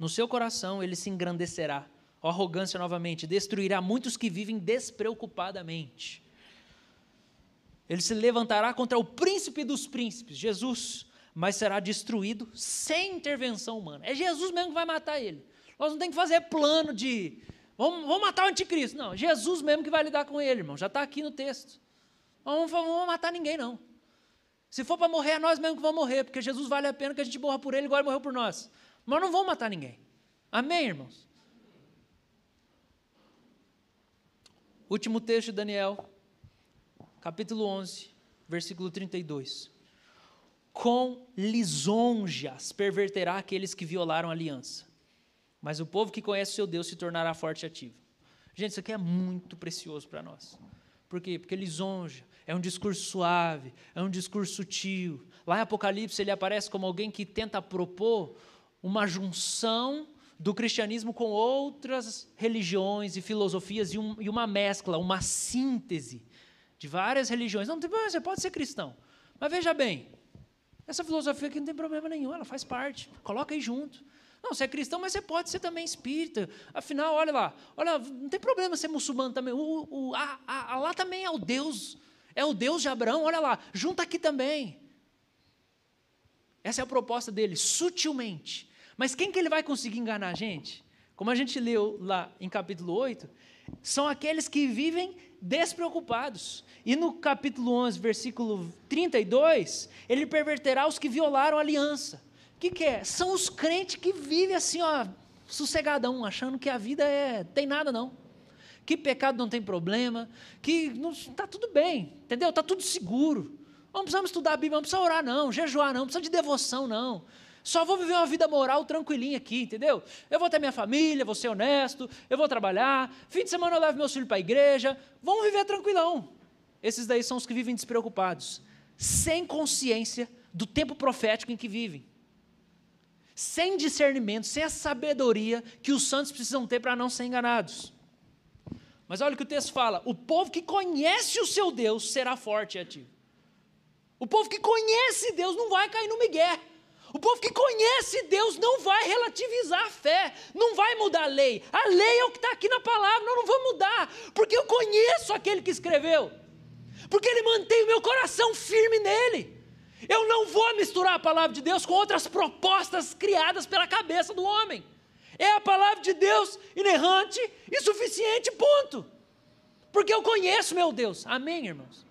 No seu coração ele se engrandecerá. A arrogância novamente destruirá muitos que vivem despreocupadamente. Ele se levantará contra o príncipe dos príncipes, Jesus, mas será destruído sem intervenção humana. É Jesus mesmo que vai matar ele. Nós não temos que fazer plano de vamos, vamos matar o anticristo. Não, Jesus mesmo que vai lidar com ele, irmão. Já está aqui no texto. Não vamos, vamos matar ninguém, não. Se for para morrer, é nós mesmo que vamos morrer, porque Jesus vale a pena que a gente morra por ele, igual ele morreu por nós. Mas não vamos matar ninguém. Amém, irmãos? Último texto de Daniel, capítulo 11, versículo 32. Com lisonjas perverterá aqueles que violaram a aliança. Mas o povo que conhece o seu Deus se tornará forte e ativo. Gente, isso aqui é muito precioso para nós. Por quê? Porque lisonja é um discurso suave, é um discurso sutil. Lá em Apocalipse ele aparece como alguém que tenta propor uma junção do cristianismo com outras religiões e filosofias e, um, e uma mescla, uma síntese de várias religiões. Não tem problema, você pode ser cristão. Mas veja bem, essa filosofia aqui não tem problema nenhum, ela faz parte. Coloca aí junto. Não, você é cristão, mas você pode ser também espírita. Afinal, olha lá, olha, não tem problema ser muçulmano também. O, o, a, a, também é o Deus, é o Deus de Abraão, olha lá, junta aqui também. Essa é a proposta dele, sutilmente. Mas quem que ele vai conseguir enganar a gente? Como a gente leu lá em capítulo 8, são aqueles que vivem despreocupados. E no capítulo 11, versículo 32, ele perverterá os que violaram a aliança. O que, que é? São os crentes que vivem assim, ó, sossegadão, achando que a vida é tem nada não. Que pecado não tem problema, que está tudo bem, entendeu? Está tudo seguro. Não precisamos estudar a Bíblia, não precisa orar não, jejuar não, não precisa de devoção não. Só vou viver uma vida moral tranquilinha aqui, entendeu? Eu vou ter minha família, vou ser honesto, eu vou trabalhar, fim de semana eu levo meus filhos para a igreja, vamos viver tranquilão. Esses daí são os que vivem despreocupados, sem consciência do tempo profético em que vivem. Sem discernimento, sem a sabedoria que os santos precisam ter para não ser enganados. Mas olha o que o texto fala: o povo que conhece o seu Deus será forte e ativo. O povo que conhece Deus não vai cair no migué. O povo que conhece Deus não vai relativizar a fé, não vai mudar a lei. A lei é o que está aqui na palavra, eu não vou mudar, porque eu conheço aquele que escreveu, porque ele mantém o meu coração firme nele. Eu não vou misturar a palavra de Deus com outras propostas criadas pela cabeça do homem. É a palavra de Deus inerrante e suficiente, ponto. Porque eu conheço meu Deus. Amém, irmãos?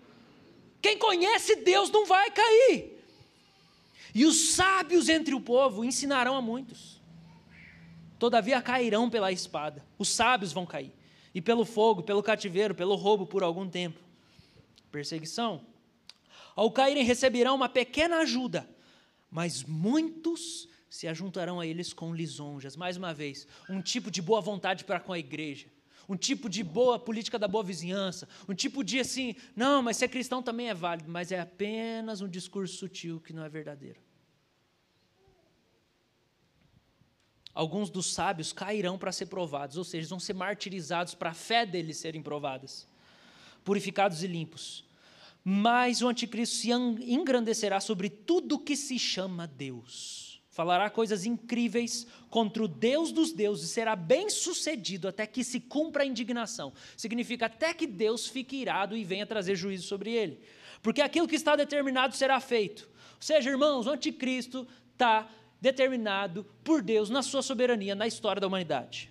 Quem conhece Deus não vai cair. E os sábios entre o povo ensinarão a muitos. Todavia cairão pela espada. Os sábios vão cair. E pelo fogo, pelo cativeiro, pelo roubo por algum tempo. Perseguição. Ao caírem receberão uma pequena ajuda, mas muitos se ajuntarão a eles com lisonjas. Mais uma vez, um tipo de boa vontade para com a igreja um tipo de boa política da boa vizinhança, um tipo de assim, não, mas ser cristão também é válido, mas é apenas um discurso sutil que não é verdadeiro. Alguns dos sábios cairão para ser provados, ou seja, vão ser martirizados para a fé deles serem provadas, purificados e limpos. Mas o anticristo se engrandecerá sobre tudo que se chama Deus falará coisas incríveis contra o Deus dos deuses, será bem sucedido até que se cumpra a indignação. Significa até que Deus fique irado e venha trazer juízo sobre ele. Porque aquilo que está determinado será feito. Ou seja, irmãos, o anticristo está determinado por Deus na sua soberania na história da humanidade.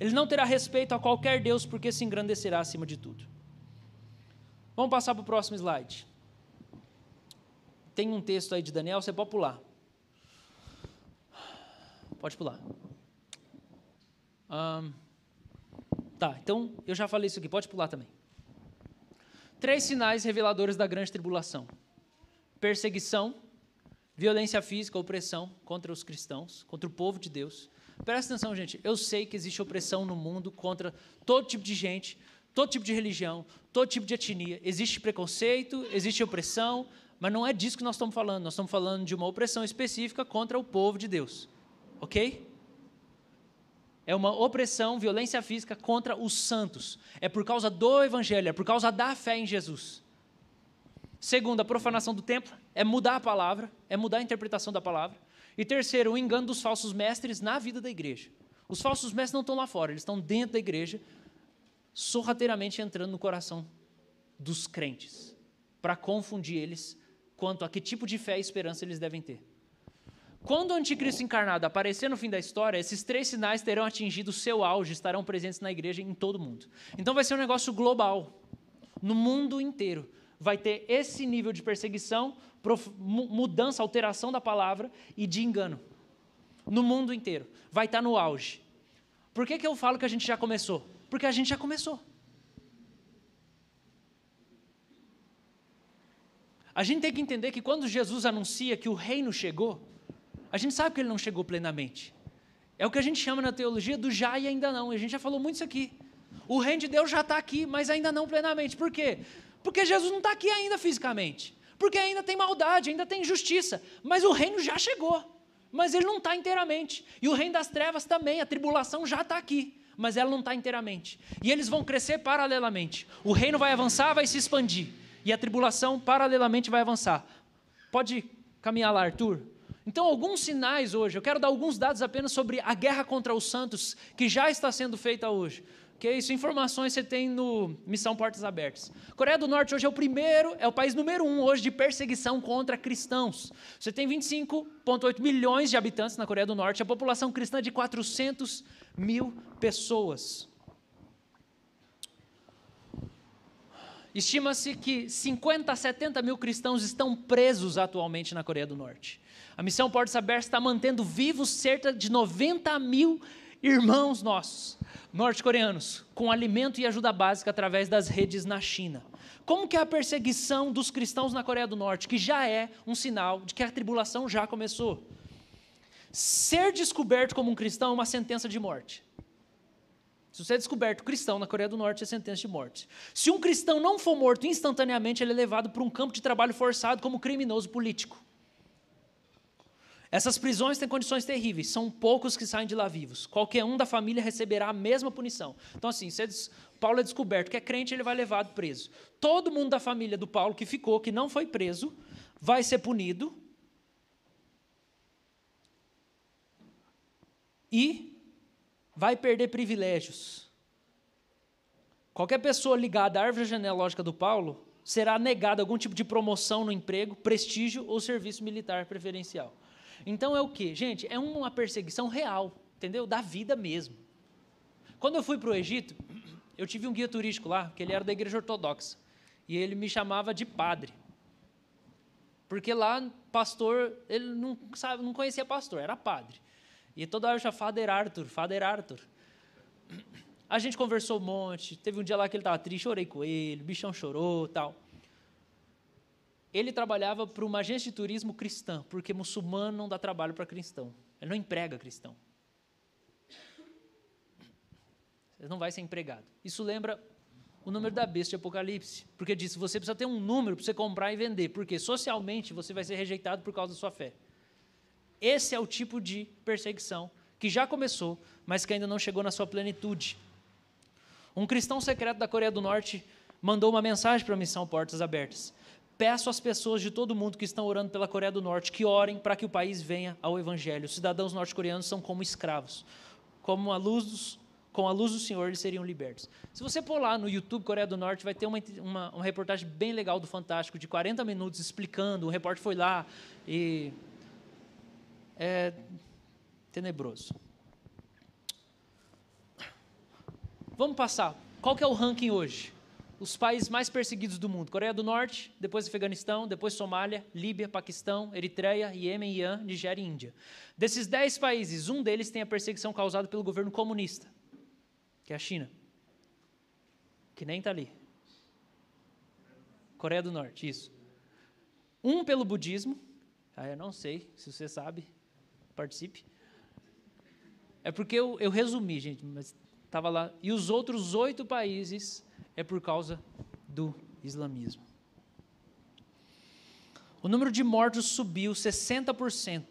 Ele não terá respeito a qualquer Deus porque se engrandecerá acima de tudo. Vamos passar para o próximo slide. Tem um texto aí de Daniel, você pode pular. Pode pular. Um, tá, então eu já falei isso aqui, pode pular também. Três sinais reveladores da grande tribulação: perseguição, violência física, opressão contra os cristãos, contra o povo de Deus. Presta atenção, gente. Eu sei que existe opressão no mundo contra todo tipo de gente, todo tipo de religião, todo tipo de etnia. Existe preconceito, existe opressão, mas não é disso que nós estamos falando. Nós estamos falando de uma opressão específica contra o povo de Deus ok? É uma opressão, violência física contra os santos. É por causa do Evangelho, é por causa da fé em Jesus. Segundo, a profanação do templo é mudar a palavra, é mudar a interpretação da palavra. E terceiro, o engano dos falsos mestres na vida da igreja. Os falsos mestres não estão lá fora, eles estão dentro da igreja, sorrateiramente entrando no coração dos crentes, para confundir eles quanto a que tipo de fé e esperança eles devem ter. Quando o anticristo encarnado aparecer no fim da história, esses três sinais terão atingido o seu auge, estarão presentes na igreja em todo o mundo. Então vai ser um negócio global. No mundo inteiro vai ter esse nível de perseguição, mudança, alteração da palavra e de engano. No mundo inteiro. Vai estar no auge. Por que, que eu falo que a gente já começou? Porque a gente já começou. A gente tem que entender que quando Jesus anuncia que o reino chegou, a gente sabe que ele não chegou plenamente. É o que a gente chama na teologia do já e ainda não. A gente já falou muito isso aqui. O reino de Deus já está aqui, mas ainda não plenamente. Por quê? Porque Jesus não está aqui ainda fisicamente. Porque ainda tem maldade, ainda tem injustiça. Mas o reino já chegou. Mas ele não está inteiramente. E o reino das trevas também, a tribulação já está aqui. Mas ela não está inteiramente. E eles vão crescer paralelamente. O reino vai avançar, vai se expandir. E a tribulação paralelamente vai avançar. Pode caminhar lá, Arthur? Então, alguns sinais hoje, eu quero dar alguns dados apenas sobre a guerra contra os santos que já está sendo feita hoje. Que isso, informações você tem no Missão Portas Abertas. Coreia do Norte hoje é o primeiro, é o país número um hoje de perseguição contra cristãos. Você tem 25,8 milhões de habitantes na Coreia do Norte, a população cristã é de 400 mil pessoas. Estima-se que 50 a 70 mil cristãos estão presos atualmente na Coreia do Norte. A missão Portas Abertas está mantendo vivos cerca de 90 mil irmãos nossos, norte-coreanos, com alimento e ajuda básica através das redes na China. Como que é a perseguição dos cristãos na Coreia do Norte, que já é um sinal de que a tribulação já começou? Ser descoberto como um cristão é uma sentença de morte. Se você é descoberto cristão na Coreia do Norte, é sentença de morte. Se um cristão não for morto instantaneamente, ele é levado para um campo de trabalho forçado como criminoso político. Essas prisões têm condições terríveis, são poucos que saem de lá vivos. Qualquer um da família receberá a mesma punição. Então, assim, se Paulo é descoberto que é crente, ele vai levado preso. Todo mundo da família do Paulo que ficou, que não foi preso, vai ser punido. E vai perder privilégios. Qualquer pessoa ligada à árvore genealógica do Paulo será negada algum tipo de promoção no emprego, prestígio ou serviço militar preferencial. Então é o que? Gente, é uma perseguição real, entendeu? Da vida mesmo. Quando eu fui para o Egito, eu tive um guia turístico lá, que ele era da igreja ortodoxa. E ele me chamava de padre. Porque lá, pastor, ele não, sabe, não conhecia pastor, era padre. E toda hora eu chamava Father Arthur, Father Arthur. A gente conversou um monte, teve um dia lá que ele estava triste, chorei com ele, o bichão chorou tal ele trabalhava para uma agência de turismo cristã, porque muçulmano não dá trabalho para cristão. Ele não emprega cristão. Você não vai ser empregado. Isso lembra o número da besta de Apocalipse, porque diz: você precisa ter um número para você comprar e vender, porque socialmente você vai ser rejeitado por causa da sua fé. Esse é o tipo de perseguição que já começou, mas que ainda não chegou na sua plenitude. Um cristão secreto da Coreia do Norte mandou uma mensagem para a missão Portas Abertas. Peço às pessoas de todo mundo que estão orando pela Coreia do Norte que orem para que o país venha ao Evangelho. Os cidadãos norte-coreanos são como escravos. Como a luz dos, com a luz do Senhor, eles seriam libertos. Se você for lá no YouTube Coreia do Norte, vai ter uma, uma, uma reportagem bem legal do Fantástico, de 40 minutos, explicando. O repórter foi lá e. É tenebroso. Vamos passar. Qual que é o ranking hoje? os países mais perseguidos do mundo: Coreia do Norte, depois Afeganistão, depois Somália, Líbia, Paquistão, Eritreia, Iêmen, Ian, Nigéria e Índia. Desses dez países, um deles tem a perseguição causada pelo governo comunista, que é a China, que nem está ali. Coreia do Norte, isso. Um pelo budismo, ah, eu não sei, se você sabe, participe. É porque eu, eu resumi, gente, mas estava lá. E os outros oito países é por causa do islamismo. O número de mortos subiu 60%.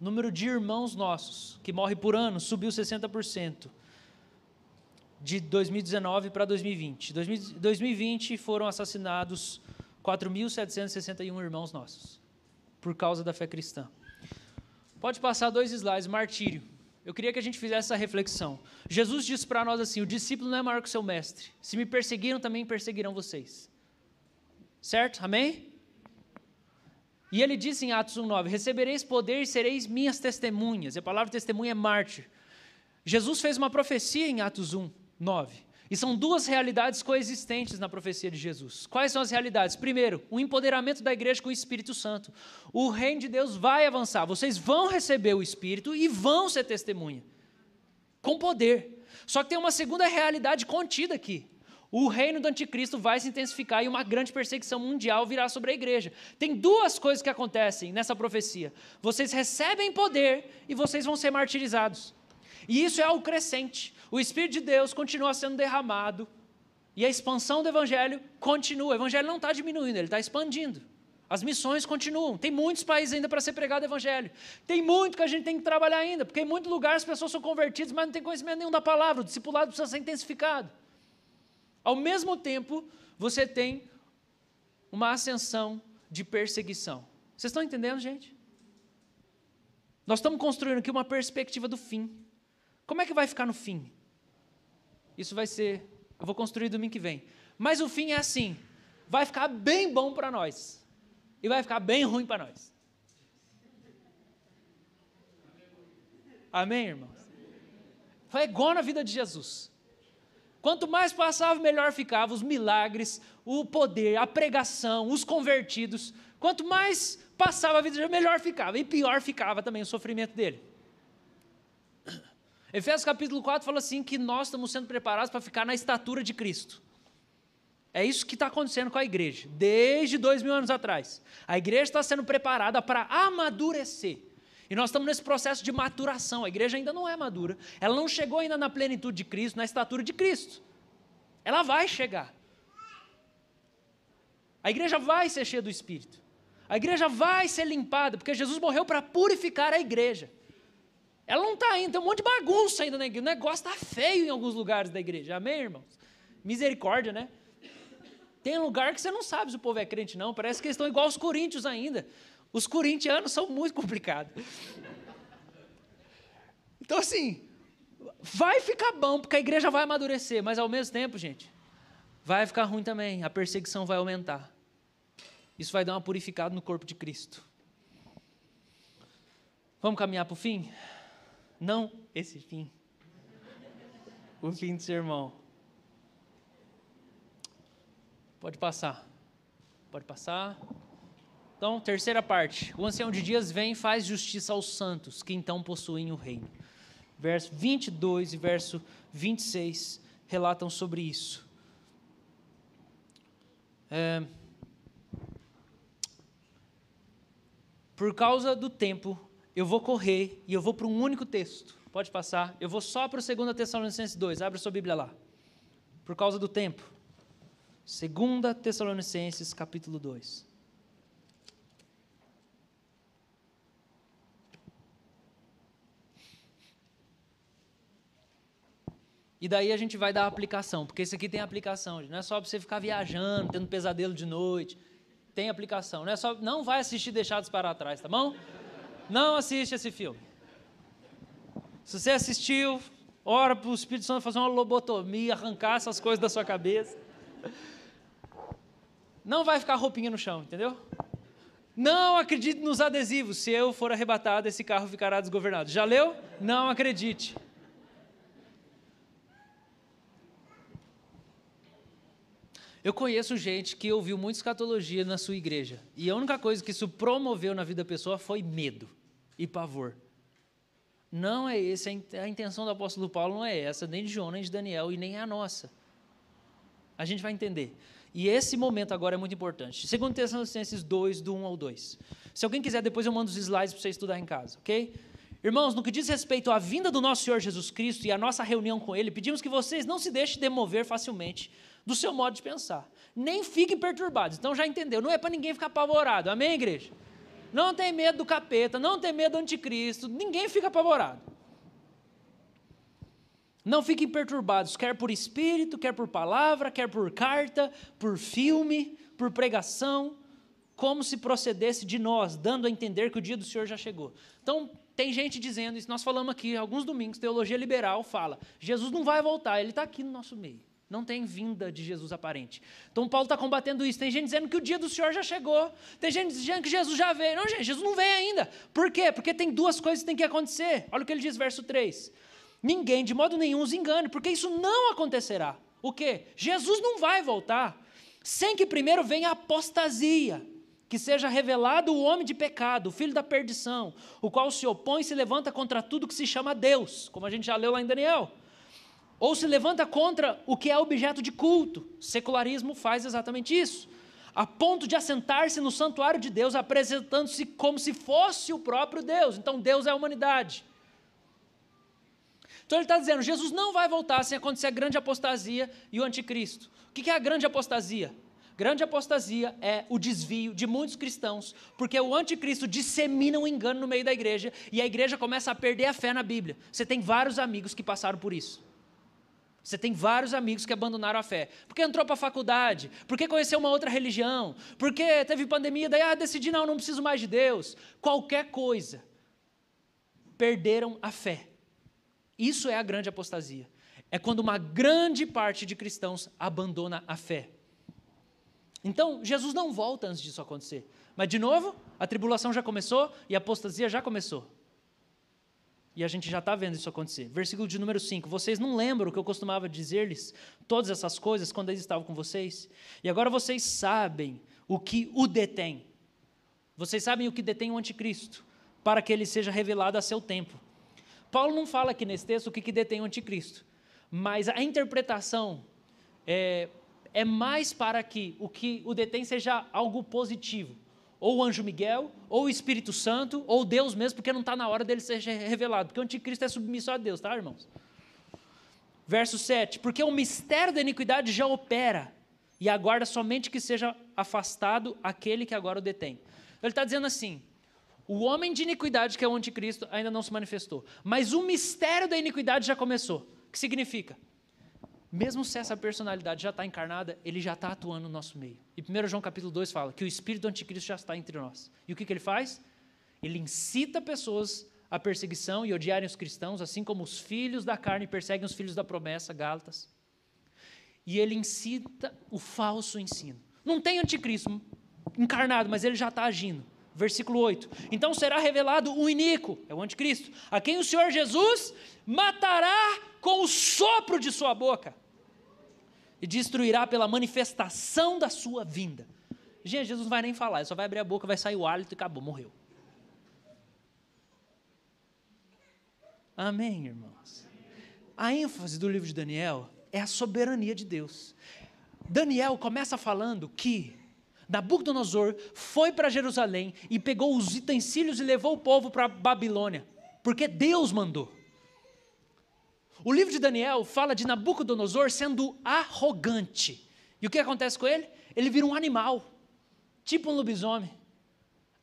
O número de irmãos nossos que morrem por ano subiu 60%. De 2019 para 2020. Em 2020 foram assassinados 4.761 irmãos nossos, por causa da fé cristã. Pode passar dois slides, martírio. Eu queria que a gente fizesse essa reflexão. Jesus disse para nós assim: o discípulo não é maior que o seu mestre. Se me perseguiram, também perseguirão vocês. Certo? Amém? E ele disse em Atos 1,9: Recebereis poder e sereis minhas testemunhas. E a palavra testemunha é mártir. Jesus fez uma profecia em Atos 1, 9. E são duas realidades coexistentes na profecia de Jesus. Quais são as realidades? Primeiro, o empoderamento da igreja com o Espírito Santo. O reino de Deus vai avançar, vocês vão receber o Espírito e vão ser testemunha. Com poder. Só que tem uma segunda realidade contida aqui. o reino do anticristo vai se intensificar e uma grande perseguição mundial virá sobre a igreja. Tem duas coisas que acontecem nessa profecia. Vocês recebem poder e vocês vão ser martirizados. E isso é algo crescente. O Espírito de Deus continua sendo derramado e a expansão do Evangelho continua. O Evangelho não está diminuindo, ele está expandindo. As missões continuam. Tem muitos países ainda para ser pregado o Evangelho. Tem muito que a gente tem que trabalhar ainda, porque em muitos lugares as pessoas são convertidas, mas não tem conhecimento nenhum da palavra. O discipulado precisa ser intensificado. Ao mesmo tempo, você tem uma ascensão de perseguição. Vocês estão entendendo, gente? Nós estamos construindo aqui uma perspectiva do fim. Como é que vai ficar no fim? Isso vai ser, eu vou construir domingo que vem. Mas o fim é assim: vai ficar bem bom para nós e vai ficar bem ruim para nós. Amém, irmãos? Foi igual na vida de Jesus. Quanto mais passava, melhor ficava os milagres, o poder, a pregação, os convertidos. Quanto mais passava a vida, de Jesus, melhor ficava. E pior ficava também o sofrimento dele. Efésios capítulo 4 fala assim que nós estamos sendo preparados para ficar na estatura de Cristo. É isso que está acontecendo com a igreja, desde dois mil anos atrás. A igreja está sendo preparada para amadurecer. E nós estamos nesse processo de maturação. A igreja ainda não é madura. Ela não chegou ainda na plenitude de Cristo, na estatura de Cristo. Ela vai chegar. A igreja vai ser cheia do Espírito. A igreja vai ser limpada, porque Jesus morreu para purificar a igreja. Ela não está ainda, tem um monte de bagunça ainda na igreja. O negócio está feio em alguns lugares da igreja. Amém, irmãos? Misericórdia, né? Tem lugar que você não sabe se o povo é crente, não. Parece que eles estão igual os coríntios ainda. Os corintianos são muito complicados. Então, assim, vai ficar bom, porque a igreja vai amadurecer, mas ao mesmo tempo, gente, vai ficar ruim também. A perseguição vai aumentar. Isso vai dar uma purificada no corpo de Cristo. Vamos caminhar para o fim? Não esse fim. O fim do sermão. Pode passar. Pode passar. Então, terceira parte. O ancião de dias vem e faz justiça aos santos, que então possuem o reino. Verso 22 e verso 26 relatam sobre isso. É, por causa do tempo, eu vou correr e eu vou para um único texto. Pode passar. Eu vou só para o 2 Tessalonicenses 2. Abre sua Bíblia lá. Por causa do tempo. 2 Tessalonicenses capítulo 2. E daí a gente vai dar aplicação, porque esse aqui tem aplicação, não é só para você ficar viajando, tendo pesadelo de noite. Tem aplicação, não é só, não vai assistir Deixados para trás, tá bom? Não assiste esse filme. Se você assistiu, ora para o Espírito Santo fazer uma lobotomia, arrancar essas coisas da sua cabeça. Não vai ficar roupinha no chão, entendeu? Não acredite nos adesivos. Se eu for arrebatado, esse carro ficará desgovernado. Já leu? Não acredite. Eu conheço gente que ouviu muito escatologia na sua igreja. E a única coisa que isso promoveu na vida da pessoa foi medo e pavor. Não é esse, a intenção do apóstolo Paulo não é essa, nem de João, nem de Daniel e nem a nossa. A gente vai entender. E esse momento agora é muito importante. Segundo Tessalonicenses 2, do 1 ao 2. Se alguém quiser, depois eu mando os slides para você estudar em casa, ok? Irmãos, no que diz respeito à vinda do nosso Senhor Jesus Cristo e à nossa reunião com Ele, pedimos que vocês não se deixem demover facilmente do seu modo de pensar. Nem fiquem perturbados. Então já entendeu, não é para ninguém ficar apavorado. Amém, igreja? Não tem medo do capeta, não tem medo do anticristo, ninguém fica apavorado. Não fiquem perturbados, quer por espírito, quer por palavra, quer por carta, por filme, por pregação, como se procedesse de nós, dando a entender que o dia do Senhor já chegou. Então, tem gente dizendo isso, nós falamos aqui alguns domingos, teologia liberal fala: Jesus não vai voltar, ele está aqui no nosso meio. Não tem vinda de Jesus aparente. Então Paulo está combatendo isso. Tem gente dizendo que o dia do Senhor já chegou. Tem gente dizendo que Jesus já veio. Não, gente, Jesus não veio ainda. Por quê? Porque tem duas coisas que tem que acontecer. Olha o que ele diz, verso 3. Ninguém, de modo nenhum, os engane, porque isso não acontecerá. O quê? Jesus não vai voltar sem que primeiro venha a apostasia, que seja revelado o homem de pecado, o filho da perdição, o qual se opõe e se levanta contra tudo que se chama Deus, como a gente já leu lá em Daniel. Ou se levanta contra o que é objeto de culto. Secularismo faz exatamente isso. A ponto de assentar-se no santuário de Deus, apresentando-se como se fosse o próprio Deus. Então, Deus é a humanidade. Então, ele está dizendo: Jesus não vai voltar sem acontecer a grande apostasia e o anticristo. O que é a grande apostasia? Grande apostasia é o desvio de muitos cristãos, porque o anticristo dissemina um engano no meio da igreja e a igreja começa a perder a fé na Bíblia. Você tem vários amigos que passaram por isso. Você tem vários amigos que abandonaram a fé. Porque entrou para a faculdade, porque conheceu uma outra religião, porque teve pandemia, daí ah, decidi, não, não preciso mais de Deus. Qualquer coisa. Perderam a fé. Isso é a grande apostasia. É quando uma grande parte de cristãos abandona a fé. Então, Jesus não volta antes disso acontecer. Mas, de novo, a tribulação já começou e a apostasia já começou. E a gente já está vendo isso acontecer. Versículo de número 5. Vocês não lembram que eu costumava dizer-lhes todas essas coisas quando eles estavam com vocês? E agora vocês sabem o que o detém. Vocês sabem o que detém o anticristo, para que ele seja revelado a seu tempo. Paulo não fala aqui nesse texto o que, que detém o anticristo, mas a interpretação é, é mais para que o que o detém seja algo positivo ou o anjo Miguel, ou o Espírito Santo, ou Deus mesmo, porque não está na hora dele ser revelado, porque o anticristo é submisso a Deus, tá, irmãos? Verso 7: Porque o mistério da iniquidade já opera, e aguarda somente que seja afastado aquele que agora o detém. Ele está dizendo assim: o homem de iniquidade, que é o anticristo, ainda não se manifestou, mas o mistério da iniquidade já começou. O que significa? Mesmo se essa personalidade já está encarnada, ele já está atuando no nosso meio. E 1 João capítulo 2 fala que o espírito do anticristo já está entre nós. E o que, que ele faz? Ele incita pessoas à perseguição e odiarem os cristãos, assim como os filhos da carne perseguem os filhos da promessa, Gálatas. E ele incita o falso ensino. Não tem anticristo encarnado, mas ele já está agindo. Versículo 8: Então será revelado o iníquo, é o anticristo, a quem o Senhor Jesus matará com o sopro de sua boca e destruirá pela manifestação da sua vinda. Gente, Jesus não vai nem falar, ele só vai abrir a boca, vai sair o hálito e acabou, morreu. Amém, irmãos? A ênfase do livro de Daniel é a soberania de Deus. Daniel começa falando que Nabucodonosor foi para Jerusalém e pegou os utensílios e levou o povo para Babilônia, porque Deus mandou. O livro de Daniel fala de Nabucodonosor sendo arrogante. E o que acontece com ele? Ele vira um animal, tipo um lobisomem,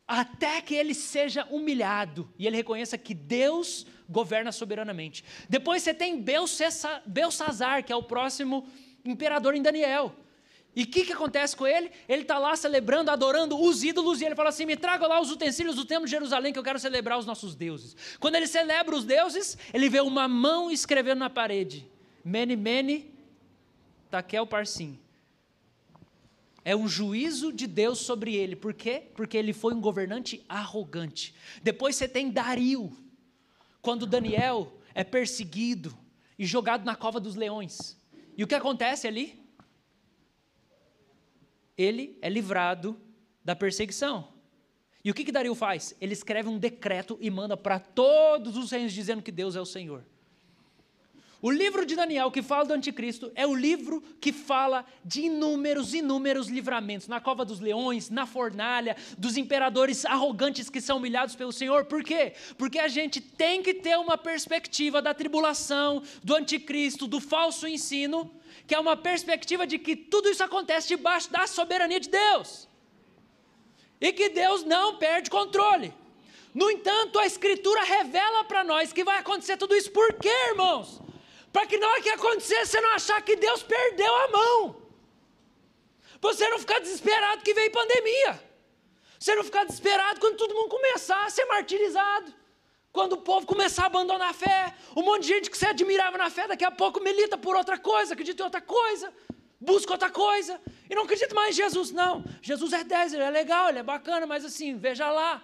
até que ele seja humilhado e ele reconheça que Deus governa soberanamente. Depois você tem Belsazar, que é o próximo imperador em Daniel. E o que, que acontece com ele? Ele está lá celebrando, adorando os ídolos, e ele fala assim: me traga lá os utensílios do templo de Jerusalém, que eu quero celebrar os nossos deuses. Quando ele celebra os deuses, ele vê uma mão escrevendo na parede: Mene, Mene, Taquel Parsim. É um juízo de Deus sobre ele. Por quê? Porque ele foi um governante arrogante. Depois você tem Dario, quando Daniel é perseguido e jogado na cova dos leões. E o que acontece ali? Ele é livrado da perseguição. E o que, que Dario faz? Ele escreve um decreto e manda para todos os reinos dizendo que Deus é o Senhor. O livro de Daniel, que fala do anticristo, é o livro que fala de inúmeros, inúmeros livramentos na cova dos leões, na fornalha, dos imperadores arrogantes que são humilhados pelo Senhor. Por quê? Porque a gente tem que ter uma perspectiva da tribulação, do anticristo, do falso ensino, que é uma perspectiva de que tudo isso acontece debaixo da soberania de Deus. E que Deus não perde controle. No entanto, a Escritura revela para nós que vai acontecer tudo isso. Por quê, irmãos? Para que na hora que acontecer, você não achar que Deus perdeu a mão. Você não ficar desesperado que veio pandemia. Você não ficar desesperado quando todo mundo começar a ser martirizado. Quando o povo começar a abandonar a fé, um monte de gente que você admirava na fé, daqui a pouco milita por outra coisa, acredita em outra coisa, busca outra coisa, e não acredita mais em Jesus. Não, Jesus é 10, ele é legal, ele é bacana, mas assim, veja lá.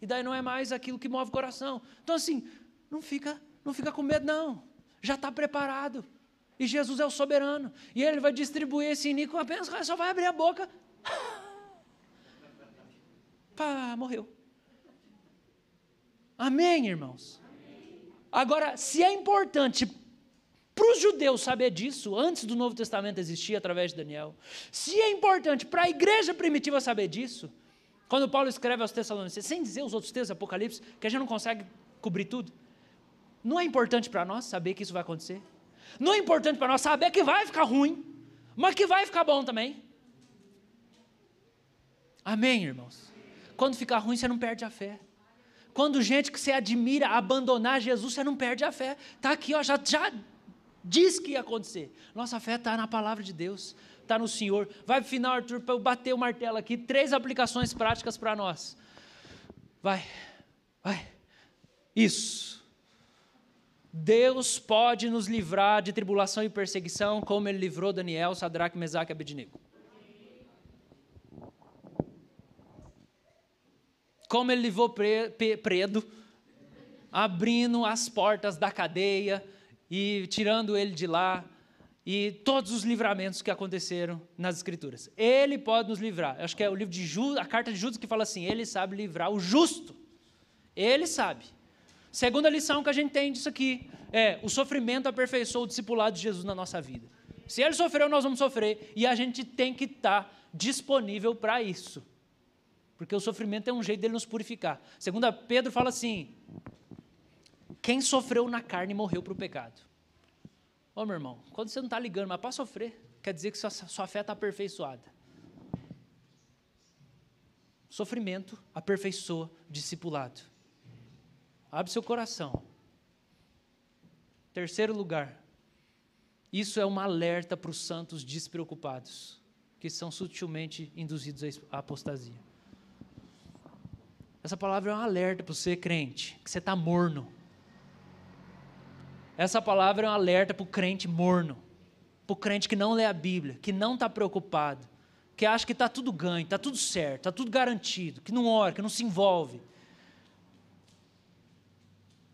E daí não é mais aquilo que move o coração. Então, assim, não fica, não fica com medo, não. Já está preparado. E Jesus é o soberano. E ele vai distribuir esse iníquo apenas, só vai abrir a boca. Pá, morreu. Amém, irmãos? Agora, se é importante para os judeus saber disso antes do Novo Testamento existir através de Daniel, se é importante para a igreja primitiva saber disso, quando Paulo escreve aos Tessalonicenses, sem dizer os outros textos Apocalipse, que a gente não consegue cobrir tudo, não é importante para nós saber que isso vai acontecer? Não é importante para nós saber que vai ficar ruim, mas que vai ficar bom também? Amém, irmãos? Quando ficar ruim, você não perde a fé. Quando gente que você admira abandonar Jesus, você não perde a fé. Está aqui, ó, já, já diz que ia acontecer. Nossa fé está na palavra de Deus, está no Senhor. Vai para o final, Arthur, para eu bater o martelo aqui. Três aplicações práticas para nós. Vai, vai. Isso. Deus pode nos livrar de tribulação e perseguição, como ele livrou Daniel, Sadraque, Mesaque e Abednego. Como ele livrou Predo, abrindo as portas da cadeia e tirando ele de lá, e todos os livramentos que aconteceram nas Escrituras. Ele pode nos livrar. Acho que é o livro de Judas, a carta de Judas que fala assim: ele sabe livrar o justo. Ele sabe. Segunda lição que a gente tem disso aqui é: o sofrimento aperfeiçoou o discipulado de Jesus na nossa vida. Se ele sofreu, nós vamos sofrer, e a gente tem que estar disponível para isso. Porque o sofrimento é um jeito dele nos purificar. Segunda Pedro fala assim: quem sofreu na carne morreu para o pecado. Ô meu irmão, quando você não está ligando, mas para sofrer, quer dizer que sua, sua fé está aperfeiçoada. Sofrimento aperfeiçoa discipulado. Abre seu coração. Terceiro lugar, isso é uma alerta para os santos despreocupados, que são sutilmente induzidos à apostasia. Essa palavra é um alerta para você, crente, que você está morno. Essa palavra é um alerta para o crente morno, para o crente que não lê a Bíblia, que não está preocupado, que acha que está tudo ganho, está tudo certo, está tudo garantido, que não ora, que não se envolve.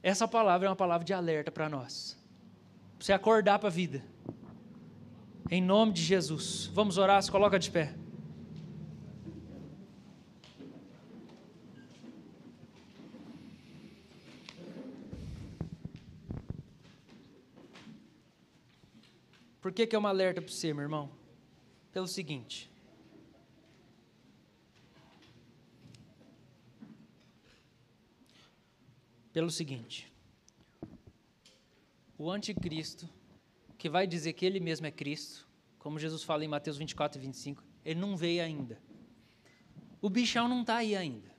Essa palavra é uma palavra de alerta para nós, para você acordar para a vida. Em nome de Jesus. Vamos orar, se coloca de pé. Por que, que é uma alerta para você, meu irmão? Pelo seguinte. Pelo seguinte. O anticristo, que vai dizer que ele mesmo é Cristo, como Jesus fala em Mateus 24 e 25, ele não veio ainda. O bichão não está aí ainda.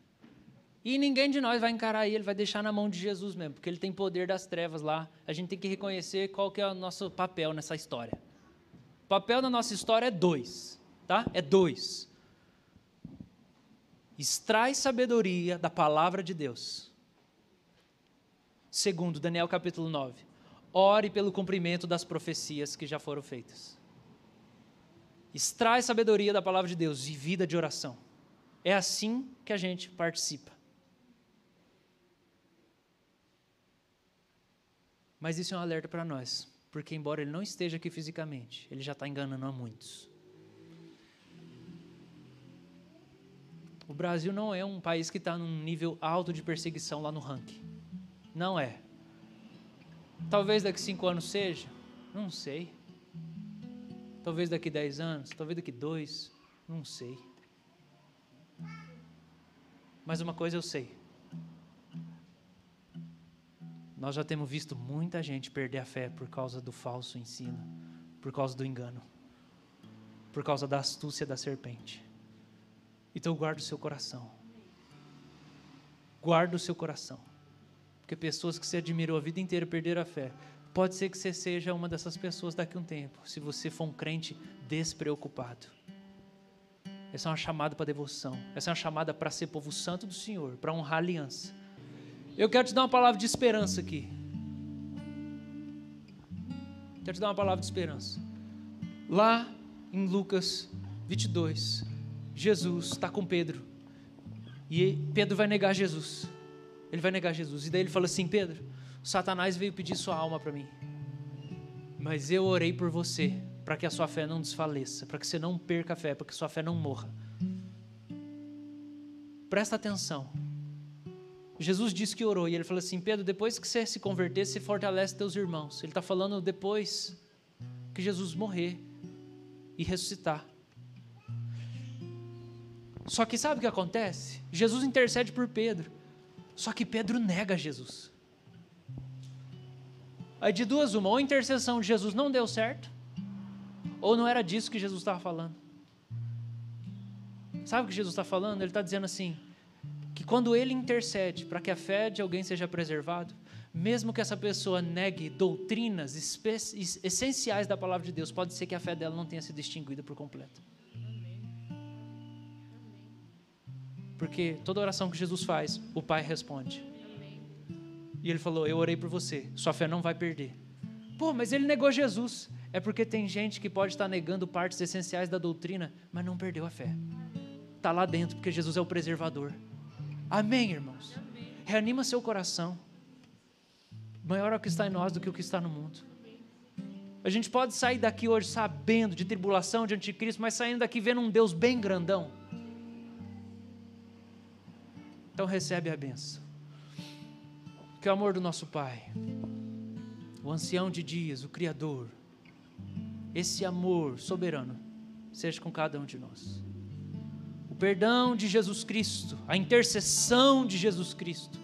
E ninguém de nós vai encarar ele, vai deixar na mão de Jesus mesmo, porque ele tem poder das trevas lá. A gente tem que reconhecer qual que é o nosso papel nessa história. O papel da nossa história é dois, tá? É dois. Extrai sabedoria da palavra de Deus. Segundo, Daniel capítulo 9. Ore pelo cumprimento das profecias que já foram feitas. Extrai sabedoria da palavra de Deus e vida de oração. É assim que a gente participa. Mas isso é um alerta para nós, porque embora ele não esteja aqui fisicamente, ele já está enganando a muitos. O Brasil não é um país que está num nível alto de perseguição lá no ranking. Não é. Talvez daqui cinco anos seja, não sei. Talvez daqui dez anos, talvez daqui dois, não sei. Mas uma coisa eu sei nós já temos visto muita gente perder a fé por causa do falso ensino, por causa do engano, por causa da astúcia da serpente. Então guarda o seu coração. Guarda o seu coração. Porque pessoas que você admirou a vida inteira perderam a fé. Pode ser que você seja uma dessas pessoas daqui a um tempo, se você for um crente despreocupado. Essa é uma chamada para devoção. Essa é uma chamada para ser povo santo do Senhor, para honrar a aliança eu quero te dar uma palavra de esperança aqui. Quero te dar uma palavra de esperança. Lá em Lucas 22, Jesus está com Pedro. E Pedro vai negar Jesus. Ele vai negar Jesus. E daí ele fala assim: Pedro, Satanás veio pedir sua alma para mim. Mas eu orei por você, para que a sua fé não desfaleça, para que você não perca a fé, para que sua fé não morra. Presta atenção. Jesus disse que orou e ele falou assim: Pedro, depois que você se converter, você fortalece teus irmãos. Ele está falando depois que Jesus morrer e ressuscitar. Só que sabe o que acontece? Jesus intercede por Pedro. Só que Pedro nega Jesus. Aí de duas uma, ou a intercessão de Jesus não deu certo, ou não era disso que Jesus estava falando. Sabe o que Jesus está falando? Ele está dizendo assim: que quando ele intercede para que a fé de alguém seja preservada, mesmo que essa pessoa negue doutrinas essenciais da palavra de Deus, pode ser que a fé dela não tenha sido extinguida por completo. Porque toda oração que Jesus faz, o Pai responde. E ele falou: Eu orei por você, sua fé não vai perder. Pô, mas ele negou Jesus. É porque tem gente que pode estar negando partes essenciais da doutrina, mas não perdeu a fé. Está lá dentro, porque Jesus é o preservador. Amém, irmãos? Reanima seu coração. Maior é o que está em nós do que o que está no mundo. A gente pode sair daqui hoje sabendo de tribulação, de anticristo, mas saindo daqui vendo um Deus bem grandão. Então recebe a benção. Que o amor do nosso Pai, o ancião de dias, o Criador, esse amor soberano, seja com cada um de nós. O perdão de Jesus Cristo, a intercessão de Jesus Cristo,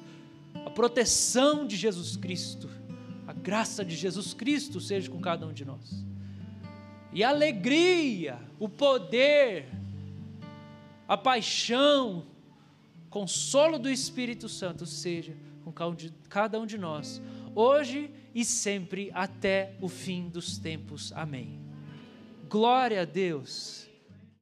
a proteção de Jesus Cristo, a graça de Jesus Cristo seja com cada um de nós. E a alegria, o poder, a paixão, consolo do Espírito Santo seja com cada um de nós, hoje e sempre até o fim dos tempos. Amém. Glória a Deus.